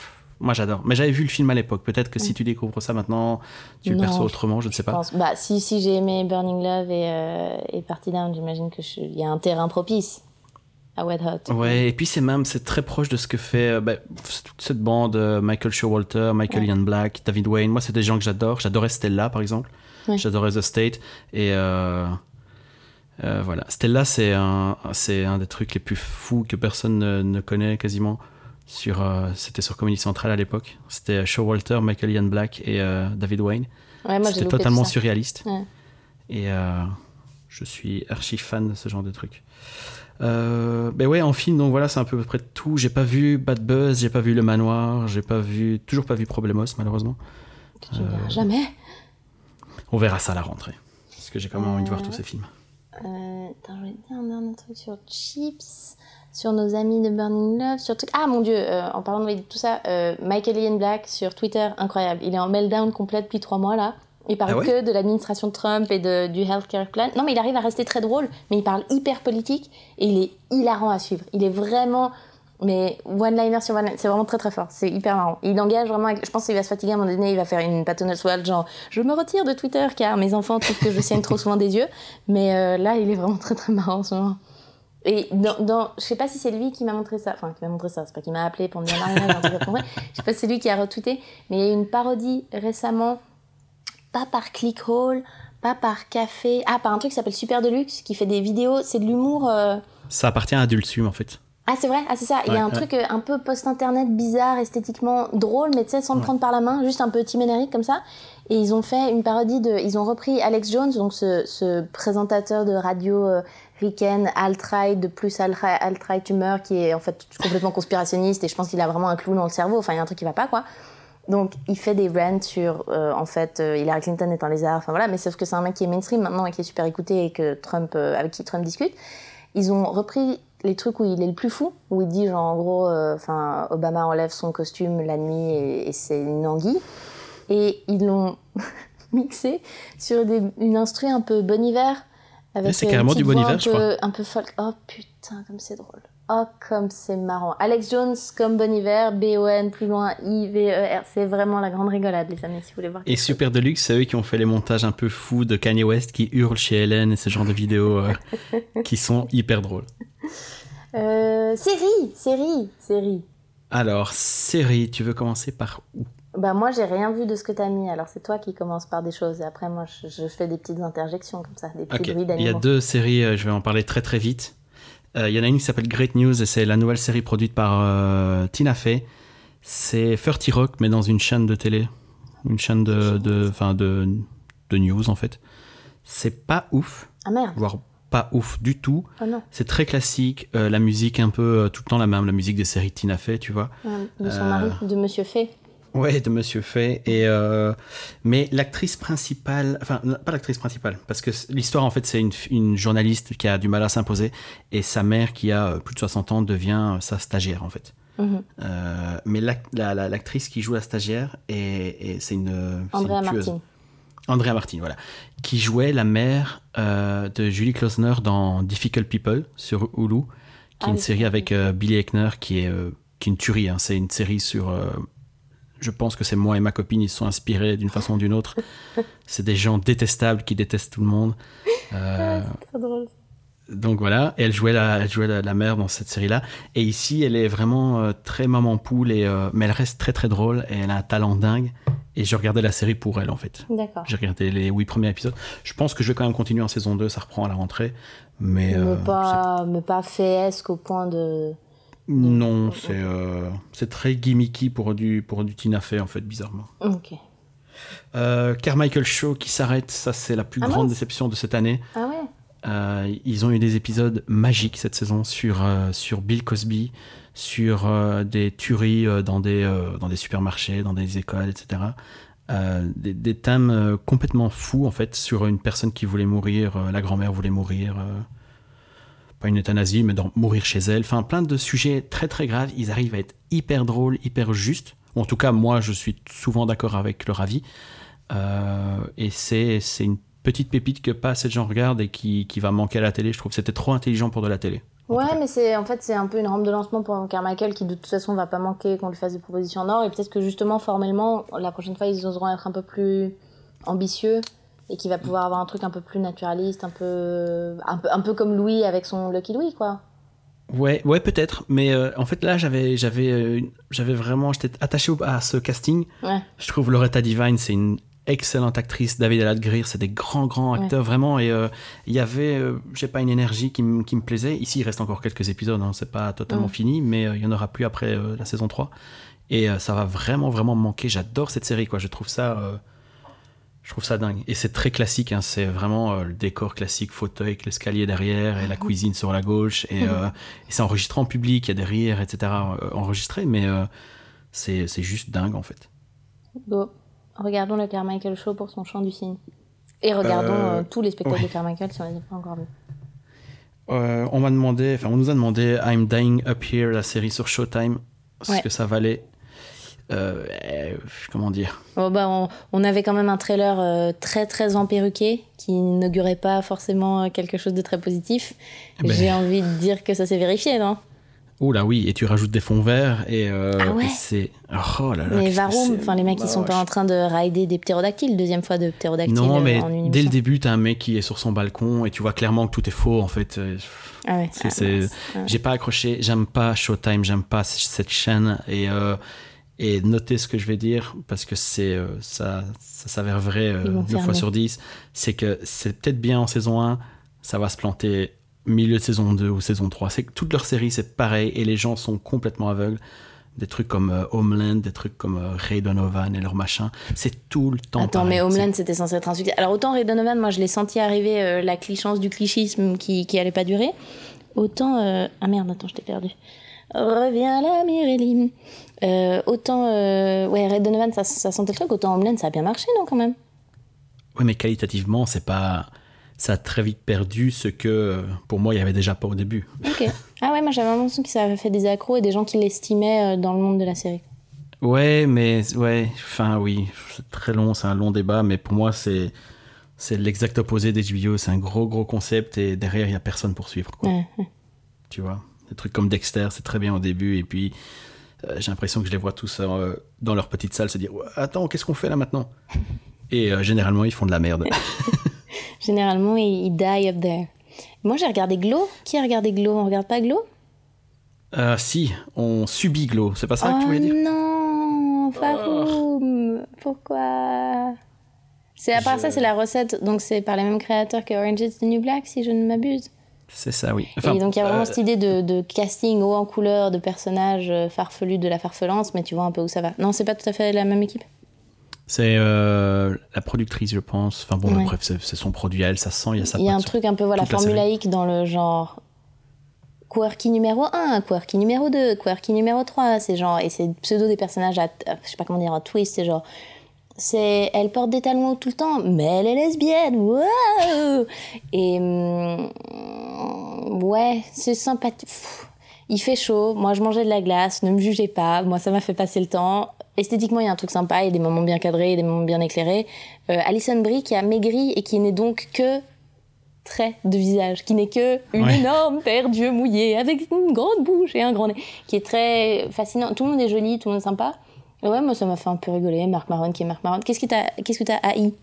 moi, j'adore. Mais j'avais vu le film à l'époque. Peut-être que si tu découvres ça maintenant, tu le perçois autrement. Je ne sais Je pas. pense. Bah, si, si j'ai aimé Burning Love et, euh, et Party Down, j'imagine qu'il y a un terrain propice à Wet Hot. Ouais, et puis c'est même c'est très proche de ce que fait euh, bah, toute cette bande euh, Michael Showalter, Michael Ouais. Ian Black, David Wayne. Moi, c'est des gens que j'adore. J'adorais Stella, par exemple. Ouais. J'adorais The State. Et euh, euh, voilà, Stella, c'est un un des trucs les plus fous que personne ne, ne connaît quasiment. Sur euh, c'était sur Comedy Central à l'époque. C'était Showalter, Michael Ian Black et euh, David Wayne. Ouais, C'était totalement surréaliste. Ouais. Et euh, je suis archi fan de ce genre de truc. Euh, ben ouais, en film, donc voilà, c'est un peu à peu près tout. J'ai pas vu Bad Buzz, j'ai pas vu Le Manoir, j'ai pas vu, toujours pas vu Problemos, malheureusement. Tu verras jamais. On verra ça à la rentrée. Parce que j'ai quand même envie de voir tous ces films. Euh, attends, je dire un dernier truc sur Chips, sur nos amis de Burning Love, sur. Ah mon dieu, euh, en parlant de tout ça, euh, Michael Ian Black sur Twitter, incroyable. Il est en meltdown complet depuis trois mois là. Il parle Ah ouais que de l'administration Trump et de, du healthcare plan. Non, mais il arrive à rester très drôle, mais il parle hyper politique et il est hilarant à suivre. Il est vraiment. Mais one-liner sur one c'est vraiment très très fort. C'est hyper marrant. Il engage vraiment. avec- Je pense qu'il va se fatiguer à un moment donné. Il va faire une Patronus World, genre je me retire de Twitter car mes enfants trouvent que je saigne trop souvent des yeux. Mais euh, là, il est vraiment très très marrant en ce moment. Et dans, dans, je sais pas si c'est lui qui m'a montré ça, enfin qui m'a montré ça, c'est pas qu'il m'a appelé pour me dire comprendre. Je sais pas si c'est lui qui a retweeté, mais il y a eu une parodie récemment, pas par Clickhole, pas par Café, ah par un truc qui s'appelle Super Deluxe, qui fait des vidéos, c'est de l'humour. euh, Ça appartient à Adult Swim, en fait. Ah c'est vrai, ah c'est ça, il y a un ouais. truc euh, un peu post-internet bizarre, esthétiquement drôle, mais tu sais, sans le Ouais. prendre par la main, juste un peu timérique comme ça. Et ils ont fait une parodie de. Ils ont repris Alex Jones, donc ce, ce présentateur de radio euh, ricaine, alt-right, de plus alt-right humeur, qui est en fait complètement conspirationniste, et je pense qu'il a vraiment un clou dans le cerveau, enfin il y a un truc qui va pas quoi. Donc il fait des rants sur, euh, en fait, euh, Hillary Clinton est un lézard, enfin voilà, mais sauf que c'est un mec qui est mainstream maintenant et qui est super écouté et que Trump, euh, avec qui Trump discute. Ils ont repris les trucs où il est le plus fou, où il dit genre en gros, enfin Obama enlève son costume la nuit et, et c'est une anguille, et ils l'ont (laughs) mixé sur des, une instru un peu Bon Hiver. C'est une carrément du Bon Hiver, je crois. Un peu folk. Oh putain, comme c'est drôle. Oh, comme c'est marrant. Alex Jones comme Bon Hiver, B-O-N, plus loin, I-V-E-R. C'est vraiment la grande rigolade, les amis, si vous voulez voir. Et. Super Deluxe, c'est eux qui ont fait les montages un peu fous de Kanye West qui hurle chez Hélène et ce genre de vidéos euh, (laughs) qui sont hyper drôles. Euh, série, série, série. Alors, série, tu veux commencer par où? Bah moi j'ai rien vu de ce que t'as mis, alors c'est toi qui commences par des choses et après moi je, je fais des petites interjections comme ça, des petits bruits Il y a d'animaux. deux séries, euh, je vais en parler très très vite. Euh, Il y en a une qui s'appelle Great News et c'est la nouvelle série produite par euh, Tina Fey. C'est 30 Rock mais dans une chaîne de télé, une chaîne de, de, enfin de, de news en fait. C'est pas ouf, Ah merde, voire pas ouf du tout. oh C'est très classique, euh, la musique un peu tout le temps la même, la musique des séries Tina Fey, tu vois. De son mari, de Monsieur Fay. Ouais, de Monsieur Fay. Et euh, mais l'actrice principale, enfin pas l'actrice principale, parce que l'histoire en fait c'est une, une journaliste qui a du mal à s'imposer et sa mère qui a euh, plus de 60 ans devient sa stagiaire en fait. Mhm. Euh, mais l'ac- la- la- l'actrice qui joue la stagiaire et, et c'est une, Andrea une tueuse. Martin. Andrea Martin, voilà, qui jouait la mère euh, de Julie Klausner dans Difficult People sur Hulu, qui Ah est une oui, série avec Billy Eichner, qui est, qui est une tuerie. hein. C'est une série sur. euh, je pense que c'est moi et ma copine, ils se sont inspirés d'une façon ou d'une autre. (laughs) c'est des gens détestables qui détestent tout le monde. Euh, Très drôle. donc voilà, et elle jouait la, elle jouait la, la mère dans cette série-là. Et ici, elle est vraiment euh, très maman poule, et, euh, mais elle reste très très drôle et elle a un talent dingue. Et je regardais la série pour elle en fait. D'accord. J'ai regardé les huit premiers épisodes. Je pense que je vais quand même continuer en saison 2, ça reprend à la rentrée. Mais, euh, mais, pas, mais pas au point de. Non, c'est euh, c'est très gimmicky pour du, pour du Tina Fey en fait, bizarrement. Ok. Euh, Carmichael Show qui s'arrête, ça c'est la plus Ah grande déception de cette année. Ah ouais Euh, ils ont eu des épisodes magiques cette saison sur, euh, sur Bill Cosby, sur des tueries dans, des, dans des supermarchés, dans des écoles, etc. Des, des thèmes complètement fous, en fait, sur une personne qui voulait mourir, la grand-mère voulait mourir, pas une euthanasie, mais dans, mourir chez elle. Enfin, plein de sujets très très graves. Ils arrivent à être hyper drôles, hyper justes. En tout cas, moi, je suis souvent d'accord avec leur avis. Euh, et c'est c'est une petite pépite que pas assez de gens regardent et qui, qui va manquer à la télé. Je trouve que c'était trop intelligent pour de la télé. Ouais, mais c'est en fait c'est un peu une rampe de lancement pour Carmichael qui de toute façon va pas manquer qu'on lui fasse des propositions en or et peut-être que justement formellement la prochaine fois ils oseront être un peu plus ambitieux et qu'il va pouvoir avoir un truc un peu plus naturaliste, un peu un peu un peu comme Louis avec son Lucky Louis quoi. Ouais, ouais, peut-être. Mais euh, en fait, là, j'avais, j'avais, euh, j'avais vraiment, j'étais attaché à ce casting. Ouais. Je trouve Loretta Divine, c'est une excellente actrice. David Aladgrir, c'est des grands, grands acteurs, vraiment. Et euh, il y avait, euh, j'ai pas une énergie qui, me- qui me plaisait. Ici, il reste encore quelques épisodes, hein, c'est pas totalement Mm. fini, mais il y en aura plus après la saison 3. Et ça va vraiment, vraiment me manquer. J'adore cette série, quoi. Je trouve ça. Je trouve ça dingue. Et c'est très classique, hein. c'est vraiment euh, le décor classique, fauteuil avec l'escalier derrière et la cuisine sur la gauche. Et, euh, et c'est enregistré en public, il y a des rires, etc. euh, enregistrés, mais euh, c'est c'est juste dingue en fait. Go. Regardons le Carmichael Show pour son chant du cygne. Et regardons Euh, euh, tous les spectacles ouais. de Carmichael si on les a pas encore vus. Euh, on m'a demandé, enfin on nous a demandé I'm Dying Up Here, la série sur Showtime, ce Ouais. que ça valait. Euh, comment dire? Bon, bah, on, on avait quand même un trailer euh, très très emperruqué qui n'inaugurait pas forcément euh, quelque chose de très positif. Eh ben. J'ai envie de dire que ça s'est vérifié, non? Oh là oui, et tu rajoutes des fonds verts et, euh, Ah ouais et c'est oh là là. Mais Varum, enfin les mecs, ils sont pas en train de rider des ptérodactyles, deuxième fois de ptérodactyle Non, mais en dès le début, t'as un mec qui est sur son balcon et tu vois clairement que tout est faux en fait. Ah ouais, ah. Ah. J'ai pas accroché, j'aime pas Showtime, j'aime pas cette chaîne et, et notez ce que je vais dire parce que c'est euh, ça, ça s'avère vrai euh, Ils vont 9 fois sur 10. C'est que c'est peut-être bien en saison 1, ça va se planter milieu de saison 2 ou saison 3. C'est que toute leur série c'est pareil et les gens sont complètement aveugles. Des trucs comme euh, Homeland, des trucs comme euh, Ray Donovan et leur machin, c'est tout le temps Attends, pareil. mais Homeland, c'était censé être un succès. Alors, autant Ray Donovan, moi, je l'ai senti arriver, euh, la clichance du clichisme qui, qui allait pas durer. Autant. Ah merde, attends, je t'ai perdu. Reviens là, Mireille. Euh, autant. euh, Ouais, Ray Donovan, ça, ça sentait le truc. Autant Homeland, ça a bien marché, non, quand même? Oui, mais qualitativement, c'est pas ça a très vite perdu ce que pour moi il y avait déjà pas au début. Ok. Ah ouais, moi j'avais l'impression que ça avait fait des accros et des gens qui l'estimaient euh, dans le monde de la série. Ouais, mais ouais, enfin oui, c'est très long, c'est un long débat, mais pour moi c'est c'est l'exact opposé des JBO, c'est un gros gros concept et derrière il y a personne pour suivre quoi. Ouais, ouais. Tu vois, des trucs comme Dexter, c'est très bien au début et puis j'ai l'impression que je les vois tous euh, dans leur petite salle se dire attends qu'est-ce qu'on fait là maintenant? (laughs) Et euh, généralement ils font de la merde. (laughs) Généralement, ils, ils die up there. Moi j'ai regardé Glow. Qui a regardé Glow? On regarde pas Glow? Euh, si, on subit Glow, c'est pas ça que tu Oh voulais dire? Non, Faroum, pourquoi? C'est à part Je- ça, c'est la recette, donc c'est par les mêmes créateurs que Orange is the New Black, si je ne m'abuse. C'est ça, oui. et donc il y a vraiment euh, cette idée de, de casting haut en couleur de personnages euh, farfelus de la farfelance, mais tu vois un peu où ça va. Non, c'est pas tout à fait la même équipe? C'est euh, la productrice, je pense. Enfin bon, Ouais. bref, c'est son produit à elle, ça se sent, il y a ça. Il y a un truc un peu voilà, formulaïque dans le genre quirky numéro 1, quirky numéro 2, quirky numéro 3, c'est genre et c'est pseudo des personnages à à- je sais pas comment dire un twist, c'est genre c'est elle porte des talons tout le temps, mais elle est lesbienne. Wow et hum, ouais, c'est sympathique. Il fait chaud, moi je mangeais de la glace, ne me jugez pas, moi ça m'a fait passer le temps. Esthétiquement, il y a un truc sympa, il y a des moments bien cadrés, des moments bien éclairés. Euh, Alison Brie qui a maigri et qui n'est donc que trait de visage, qui n'est que une Ouais. énorme paire d'yeux mouillés avec une grande bouche et un grand nez, qui est très fascinant. Tout le monde est joli, tout le monde est sympa. Ouais, moi ça m'a fait un peu rigoler. Marc Maron qui est Marc Maron. Qu'est-ce que t'as, qu'est-ce que t'as haï?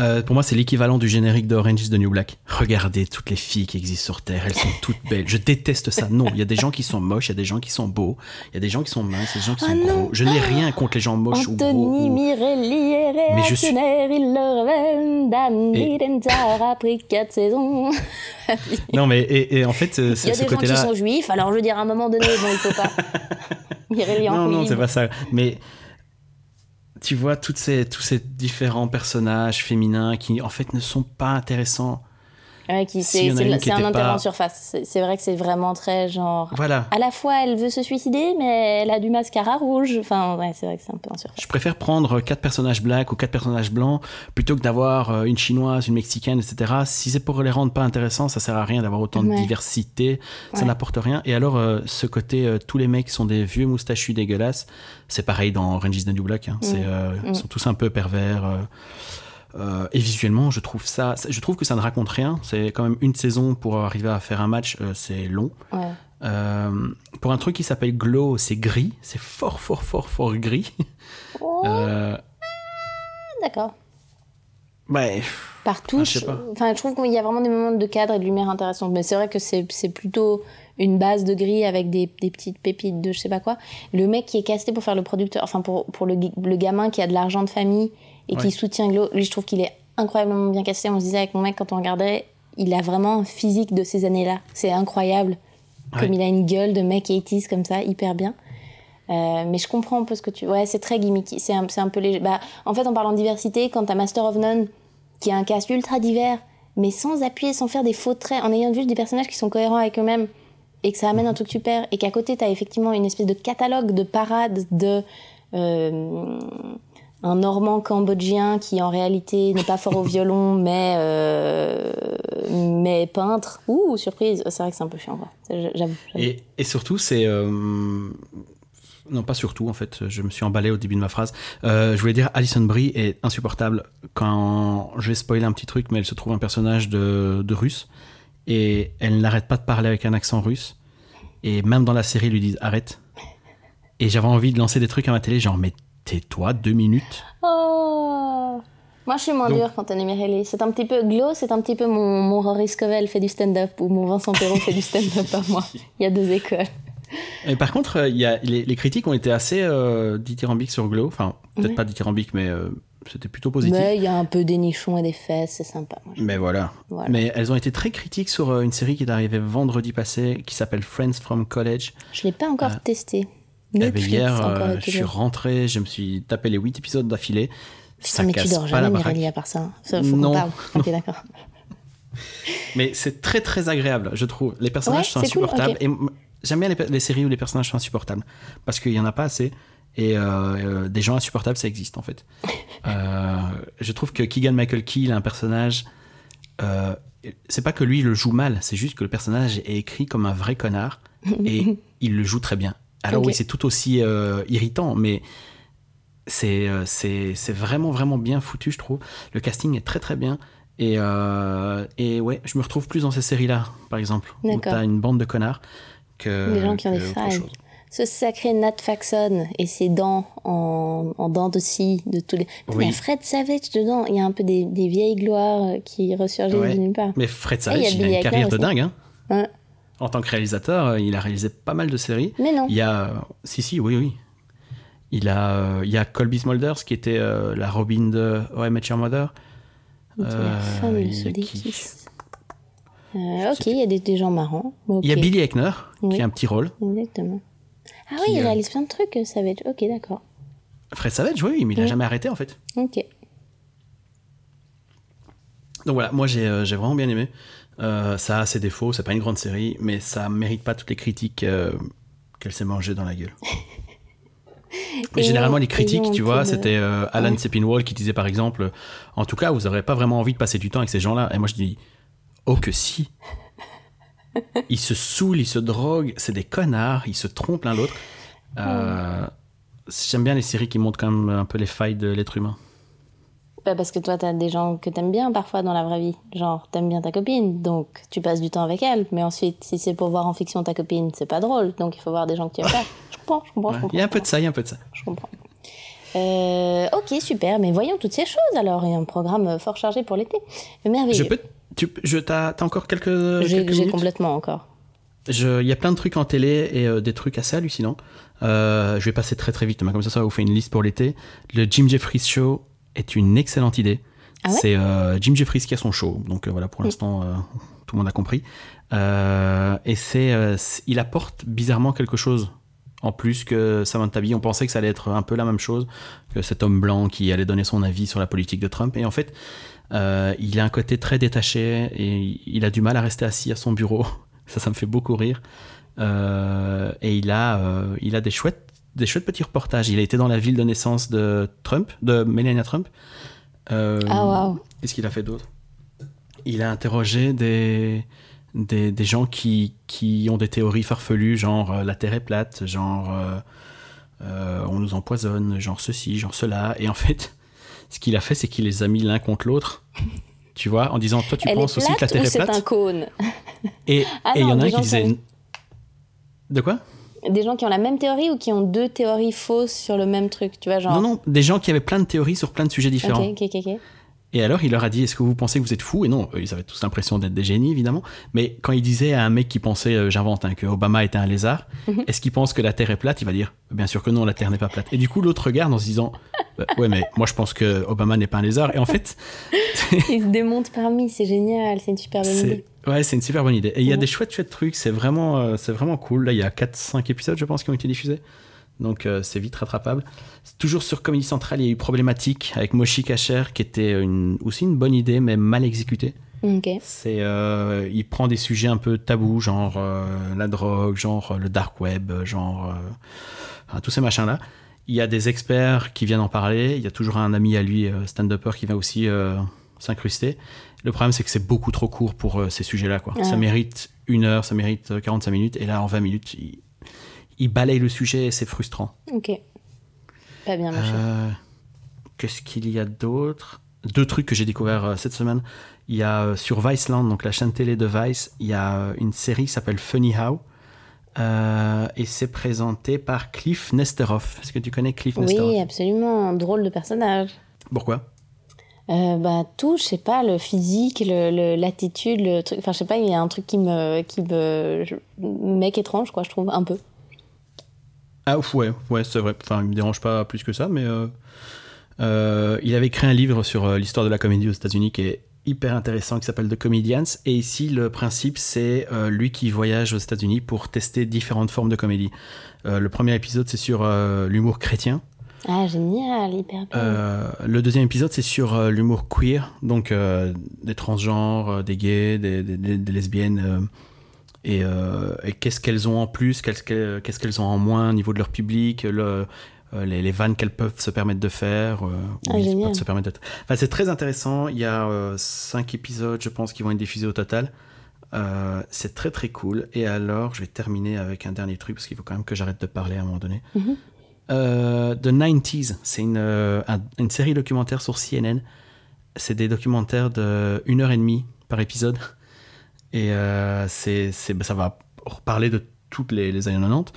Euh, pour moi, c'est l'équivalent du générique de Orange is the New Black. Regardez toutes les filles qui existent sur Terre, elles sont toutes belles. Je déteste ça. Non, il y a des gens qui sont moches, il y a des gens qui sont beaux, il y a des gens qui sont minces, il y a des gens qui Ah sont non. gros. Je n'ai rien contre les gens moches ou gros. Anthony ou- Mirelli est Mais je suis- réactionnaire, il le révèle. Dan Et- Bidentard a pris 4 saisons. (laughs) Non, mais et, et en fait, euh, Il y ce, a ce des gens qui côté-là. sont juifs, alors je veux dire à un moment donné, bon, il faut pas. (laughs) Mirelli en Non, non, c'est pas ça. Mais tu vois toutes ces, tous ces différents personnages féminins qui, en fait, ne sont pas intéressants. Ouais, qui, S'il c'est, un intérêt pas- en surface. C'est, vrai que c'est vraiment très genre. Voilà. À la fois, elle veut se suicider, mais elle a du mascara rouge. Enfin, ouais, c'est vrai que c'est un peu en surface. Je préfère prendre quatre personnages blacks ou quatre personnages blancs plutôt que d'avoir euh, une chinoise, une mexicaine, etc. Si c'est pour les rendre pas intéressants, ça sert à rien d'avoir autant de diversité. Ça n'apporte rien. Et alors, euh, ce côté, euh, tous les mecs sont des vieux moustachus dégueulasses. C'est pareil dans Orange is the New Black. hein. C'est, euh, Mm. Ils sont tous un peu pervers. Euh, et visuellement, je trouve ça, je trouve que ça ne raconte rien. C'est quand même une saison pour arriver à faire un match, euh, c'est long. Ouais. Euh, pour un truc qui s'appelle Glow, c'est gris, c'est fort, fort, fort, fort gris. (laughs) Oh, D'accord. ouais, Par je touche. sais pas. Enfin, je trouve qu'il y a vraiment des moments de cadre et de lumière intéressants. Mais c'est vrai que c'est, plutôt une base de gris avec des, des petites pépites de je sais pas quoi. Le mec qui est casté pour faire le producteur, enfin pour, pour le, ga- le gamin qui a de l'argent de famille et Ouais. qui soutient Glow, lui je trouve qu'il est incroyablement bien casté. On se disait avec mon mec quand on regardait, il a vraiment un physique de ces années-là. C'est incroyable. Ouais. Comme il a une gueule de mec 80s comme ça, hyper bien. Euh, mais je comprends un peu ce que tu. Ouais, c'est très gimmicky. C'est un, un peu léger. Bah, en fait, en parlant de diversité, quand t'as Master of None, qui a un cast ultra divers, mais sans appuyer, sans faire des faux traits, en ayant juste des personnages qui sont cohérents avec eux-mêmes, et que ça amène un truc super, et qu'à côté, t'as effectivement une espèce de catalogue de parades de. euh, un Normand cambodgien qui en réalité n'est pas fort au violon, (laughs) mais, euh, mais peintre. Ouh, surprise, c'est vrai que c'est un peu chiant, et surtout, c'est. euh, non, pas surtout, en fait, je me suis emballé au début de ma phrase. Euh, je voulais dire, Alison Brie est insupportable quand. Je vais spoiler un petit truc, mais elle se trouve un personnage de, de russe. Et elle n'arrête pas de parler avec un accent russe. Et même dans la série, ils lui disent arrête. Et j'avais envie de lancer des trucs à ma télé, genre, mais tais-toi deux minutes. Oh Moi, je suis moins Donc- dure quand on est Mirelli. C'est un petit peu Glow, c'est un petit peu mon, mon Rory Scovel fait du stand-up ou mon Vincent Perrault fait du stand-up à moi. (laughs) Il y a deux écoles. Et par contre, euh, il y a, les, les critiques ont été assez euh, dithyrambiques sur Glow. Enfin, peut-être Ouais. pas dithyrambiques, mais euh, c'était plutôt positif. Mais il y a un peu des nichons et des fesses, c'est sympa. moi, Mais voilà. Voilà. Mais elles ont été très critiques sur euh, une série qui est arrivée vendredi passé, qui s'appelle Friends from College. Je l'ai pas encore Ah. Eh ben, Netflix, hier, euh, je suis rentré, je me suis tapé les 8 épisodes d'affilée. Putain, mais tu casse dors pas jamais, à part ça. Ça, faut Non. parle. (laughs) Ok, d'accord. Mais c'est très très agréable, je trouve. Les personnages Ouais, sont cool, insupportables. Et j'aime bien les, séries où les personnages sont insupportables. Parce qu'il y en a pas assez. Et euh, euh, des gens insupportables, ça existe en fait. (laughs) Euh, je trouve que Keegan Michael Key, il a un personnage c'est pas que lui il le joue mal, c'est juste que le personnage est écrit comme un vrai connard (laughs) et il le joue très bien. Alors oui, c'est tout aussi euh, irritant, mais c'est euh, c'est vraiment vraiment bien foutu, je trouve. Le casting est très très bien. Et, euh, et ouais, je me retrouve plus dans ces séries-là, par exemple, où t'as une bande de connards que. Des gens qui ont des chose. Ce sacré Nat Faxon et ses dents en, en dents de scie de tous les. Oui. Il y a Fred Savage dedans. Il y a un peu des, des vieilles gloires qui ressurgissent Ouais. de nulle part. Mais Fred il Savage, a il a une carrière de dingue. Hein. Ouais. En tant que réalisateur, euh, il a réalisé pas mal de séries. Mais non. Il y a. euh, Si, si, oui, oui. Il, a, euh, il y a Colby Smulders qui était euh, la Robin de Oh, I Met Your Mother. Il Euh, femme qui Euh, ok, il y a des, des gens marrants. Il y a Billy Eichner Oui. qui a un petit rôle. Exactement. Ah oui, il réalise plein de trucs, Savage. Ok, d'accord. Fred Savage, oui, mais il a Oui. jamais arrêté en fait. Ok. Donc voilà, moi j'ai vraiment bien aimé. Euh, ça a ses défauts, c'est pas une grande série, mais ça mérite pas toutes les critiques euh, qu'elle s'est mangée dans la gueule. Mais (laughs) Et généralement, les critiques, tu vois, de- c'était euh, Alan Ouais. Sepinwall qui disait par exemple En tout cas, vous n'aurez pas vraiment envie de passer du temps avec ces gens-là. Et moi, je dis Oh, que si Ils se saoulent, ils se droguent, c'est des connards, ils se trompent l'un l'autre. Euh, J'aime bien les séries qui montrent quand même un peu les failles de l'être humain. Bah, parce que toi, t'as des gens que t'aimes bien parfois dans la vraie vie. Genre, t'aimes bien ta copine, donc tu passes du temps avec elle. Mais ensuite, si c'est pour voir en fiction ta copine, c'est pas drôle. Donc il faut voir des gens que tu aimes pas. (laughs) Je comprends, je comprends, Ouais, je comprends. Il y a un peu de ça, il y a un peu de ça. Je comprends. Euh, ok, super. Mais voyons toutes ces choses alors. Il y a un programme euh, fort chargé pour l'été. Merveilleux. Je peux. Tu, je, t'as, encore quelques, J'ai complètement encore. Il y a plein de trucs en télé et euh, des trucs assez hallucinants. Euh, je vais passer très très vite, comme ça, ça va vous faire une liste pour l'été. Le Jim Jeffries Show est une excellente idée. Ah ouais c'est euh, Jim Jeffries qui a son show, donc euh, voilà, pour l'instant, euh, tout le monde a compris. Et c'est, il apporte bizarrement quelque chose en plus que Samantha Bee. On pensait que ça allait être un peu la même chose que cet homme blanc qui allait donner son avis sur la politique de Trump. Et en fait, il a un côté très détaché et il a du mal à rester assis à son bureau. (laughs) Ça, ça me fait beaucoup rire. Et il a, il a des chouettes, des chouettes petits reportages. Il a été dans la ville de naissance de Trump, de Melania Trump. Euh, Ah, waouh. Qu'est-ce qu'il a fait d'autre? Il a interrogé des, des, des gens qui, qui ont des théories farfelues, genre euh, la Terre est plate, genre euh, on nous empoisonne, genre ceci, genre cela. Et en fait, (laughs) ce qu'il a fait, c'est qu'il les a mis l'un contre l'autre. Tu vois, en disant, toi tu Elle penses aussi que la Terre est c'est plate? un cône? Et Ah il y en a un qui disait... De quoi? Des gens qui ont la même théorie ou qui ont deux théories fausses sur le même truc, tu vois, genre. Non, non, des gens qui avaient plein de théories sur plein de sujets différents. Ok, ok, ok. Et alors, il leur a dit Est-ce que vous pensez que vous êtes fous? Et non, eux, ils avaient tous l'impression d'être des génies, évidemment. Mais quand il disait à un mec qui pensait, euh, j'invente, hein, que Obama était un lézard, Mhm. est-ce qu'il pense que la Terre est plate? Il va dire Bien sûr que non, la Terre n'est pas plate. Et du coup, l'autre regarde en se disant Bah, Ouais, mais moi, je pense que Obama n'est pas un lézard. Et en fait, (laughs) Ils se démontent parmi, c'est génial, c'est une super bonne idée. ouais, c'est une super bonne idée. Et il y a Mhm. des chouettes, chouettes trucs. C'est vraiment, euh, c'est vraiment cool. Là, il y a 4-5 épisodes, je pense, qui ont été diffusés. Donc, euh, c'est vite rattrapable. Toujours sur Comedy Central, il y a eu Problématique avec Moshi Kacher, qui était une, aussi une bonne idée, mais mal exécutée. C'est, euh, il prend des sujets un peu tabous, genre euh, la drogue, genre le dark web, genre enfin, tous ces machins-là. Il y a des experts qui viennent en parler. Il y a toujours un ami à lui, stand-upper, qui va aussi s'incruster. Le problème, c'est que c'est beaucoup trop court pour ces sujets-là. Quoi. Ah. Ça mérite une heure, ça mérite euh, 45 minutes. Et là, en 20 minutes, il, il balaye le sujet et c'est frustrant. Ok. Pas bien, machin. Euh, Qu'est-ce qu'il y a d'autre? Deux trucs que j'ai découvert euh, cette semaine. Il y a euh, sur Viceland, donc la chaîne télé de Vice, il y a euh, une série qui s'appelle Funny How. Euh, et c'est présenté par Cliff Nesteroff. Est-ce que tu connais Cliff Nesteroff? Oui, absolument. Un drôle de personnage. Pourquoi? Euh, bah tout, je sais pas, le physique, le- le- l'attitude, le, truc. Enfin, je sais pas, il y a un truc qui me, qui me, je- mec étrange, quoi, je trouve un peu. Ah ouf, ouais, ouais, c'est vrai. Enfin, il me dérange pas plus que ça, mais euh, euh, il avait écrit un livre sur euh, l'histoire de la comédie aux États-Unis qui est hyper intéressant, qui s'appelle The Comedians. Et ici, le principe, c'est lui qui voyage aux États-Unis pour tester différentes formes de comédie. Le premier épisode, c'est sur l'humour chrétien. Ah, génial, hyper bien. Le deuxième épisode, c'est sur l'humour queer, donc des transgenres, des gays, des, des- des- des lesbiennes, et, euh, et qu'est-ce qu'elles ont en plus, qu'est-ce qu'elles ont en moins au niveau de leur public, le- euh, les, les vannes qu'elles peuvent se permettre de faire. euh, ou Ah, peuvent se permettre de- Enfin, c'est très intéressant. Il y a cinq épisodes, je pense, qui vont être diffusés au total. Euh, c'est très très cool. Et alors, je vais terminer avec un dernier truc parce qu'il faut quand même que j'arrête de parler à un moment donné. Mhm. Euh, The 90s, c'est une, euh, un- une série documentaire sur CNN. C'est des documentaires de une heure et demie par épisode. Et euh, c'est, bah, ça va reparler de toutes les, les années 90.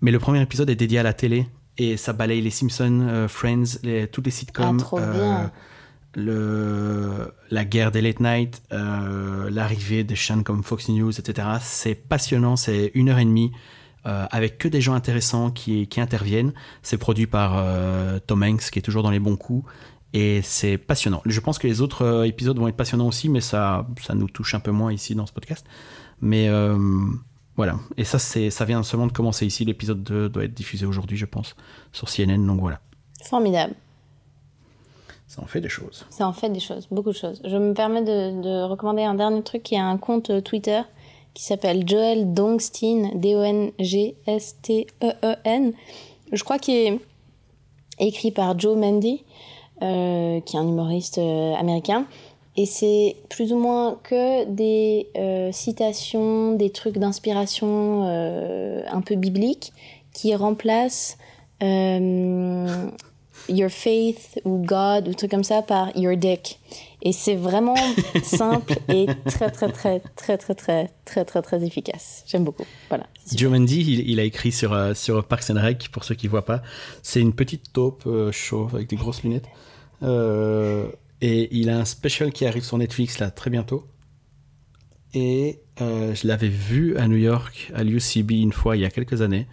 Mais le premier épisode est dédié à la télé. Et ça balaye les Simpsons, euh, Friends, les, toutes les sitcoms. Ah, trop bien. le, la guerre des late night, euh, l'arrivée des chaînes comme Fox News, etc. C'est passionnant, c'est une heure et demie euh, avec que des gens intéressants qui, qui interviennent. C'est produit par euh, Tom Hanks qui est toujours dans les bons coups et c'est passionnant. Je pense que les autres euh, épisodes vont être passionnants aussi, mais ça, ça nous touche un peu moins ici dans ce podcast. Mais euh, voilà, et ça, c'est, ça vient seulement de commencer ici. L'épisode 2 doit être diffusé aujourd'hui, je pense, sur CNN. Donc voilà, Formidable. ça en fait des choses. Ça en fait des choses, beaucoup de choses. Je me permets de, de recommander un dernier truc qui a un compte euh, Twitter qui s'appelle Joel Dongstein, D-O-N-G-S-T-E-E-N. Je crois qu'il est écrit par Joe Mendy, euh, qui est un humoriste euh, américain. Et c'est plus ou moins que des euh, citations, des trucs d'inspiration euh, un peu bibliques qui remplacent euh, Your Faith ou God ou trucs comme ça par Your Dick. Et c'est vraiment simple (laughs) et très très très très très très très très très efficace. J'aime beaucoup. Voilà. Joe Mendy, il, il a écrit sur, sur Parks and Rec, pour ceux qui voient pas. C'est une petite taupe chauve avec des grosses lunettes. Euh, et il a un special qui arrive sur Netflix là très bientôt. Et euh, je l'avais vu à New York, à l'UCB une fois il y a quelques années.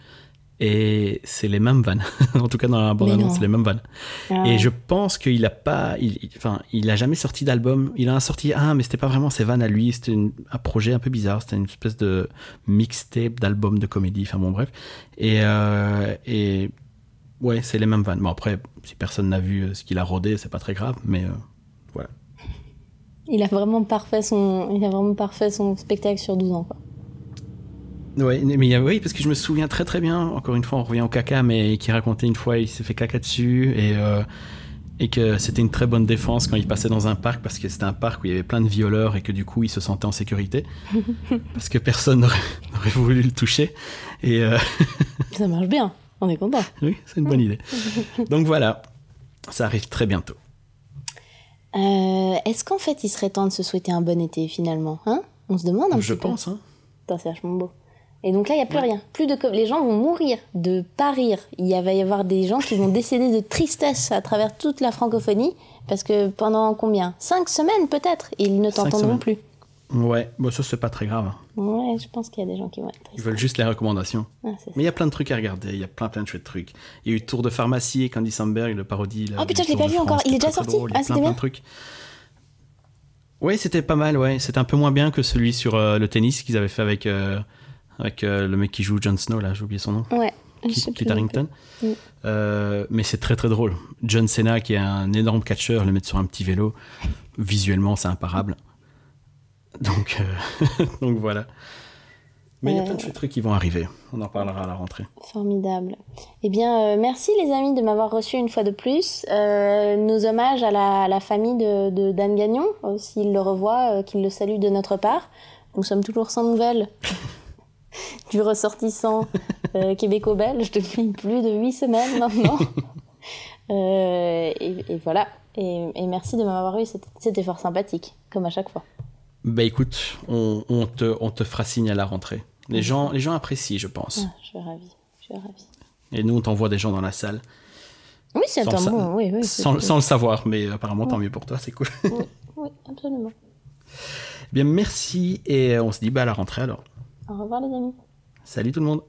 Et c'est les mêmes vannes. (laughs) en tout cas, dans la bande-annonce, non. c'est les mêmes vannes. Ah Et je pense qu'il a pas, il, il- enfin, il a jamais sorti d'album. Il en a sorti un, mais c'était pas vraiment ses vannes à lui. C'était un projet un peu bizarre. C'était une espèce de mixtape d'album de comédie. Enfin bon, bref. Et, euh, et ouais, c'est les mêmes vannes. Bon après, si personne n'a vu euh, ce qu'il a rodé, c'est pas très grave. Mais euh, voilà. Il a vraiment parfait son, il a vraiment parfait son spectacle sur 12 ans. Quoi. Ouais, mais oui, parce que je me souviens très très bien. Encore une fois, on revient au caca, mais qui racontait une fois, il s'est fait caca dessus et euh, et que c'était une très bonne défense quand il passait dans un parc parce que c'était un parc où il y avait plein de violeurs et que du coup il se sentait en sécurité (laughs) parce que personne n'aurait n'aurait voulu le toucher et euh, Ça marche bien. On est content. (laughs) oui c'est une bonne idée donc voilà ça arrive très bientôt Euh, Est-ce qu'en fait, il serait temps de se souhaiter un bon été finalement hein? On se demande un je petit peu. pense hein. C'est vachement beau. Et donc là, il n'y a plus rien. Plus de Les gens vont mourir de pas rire. Il va y avoir des gens qui vont (laughs) décéder de tristesse à travers toute la francophonie. Parce que pendant combien? Cinq semaines peut-être? Ils ne t'entendront plus. Ouais bon ça c'est pas très grave hein. Ouais, je pense qu'il y a des gens qui vont être ils veulent juste les recommandations Ah, mais il y a plein de trucs à regarder il y a plein plein de chouettes trucs il y a eu Tour de pharmacie et Candy Samberg le parodie là, Oh, putain, je l'ai pas de vu encore. Il est déjà sorti drôle. Ah, plein, c'était plein bien de trucs Ouais, c'était pas mal, ouais. C'était un peu moins bien que celui sur euh, le tennis qu'ils avaient fait avec, euh, avec euh, le mec qui joue Jon Snow, là, j'ai oublié son nom. Ouais. je Kit. Harington. Mm. Mais c'est très très drôle. John Cena, qui est un énorme catcheur, le mettre sur un petit vélo, visuellement, c'est imparable. (laughs) Donc, euh, (laughs) donc voilà. Mais il y a Euh. plein de chouettes trucs qui vont arriver. On en parlera à la rentrée. Formidable. Eh bien, euh, merci les amis de m'avoir reçu une fois de plus. Euh, nos hommages à la, à la famille de, de Dan Gagnon, euh, s'il le revoit, euh, qu'il le salue de notre part. Nous sommes toujours sans nouvelles (laughs) du ressortissant euh, québéco-belge depuis plus de huit semaines maintenant. Euh, et, et voilà. Et, et merci de m'avoir eu, c'était fort sympathique, comme à chaque fois. Bah écoute, on, on te, on te fera signe à la rentrée. Les gens, les gens apprécient, je pense. Ah, je suis ravie. Je suis ravie. Et nous, on t'envoie des gens dans la salle. Oui, c'est un bon. Oui, oui, sans, sans le savoir, mais apparemment, tant mieux pour toi, c'est cool. oui, oui, absolument. Bien, merci et on se dit bah, à la rentrée alors. Au revoir les amis. Salut tout le monde.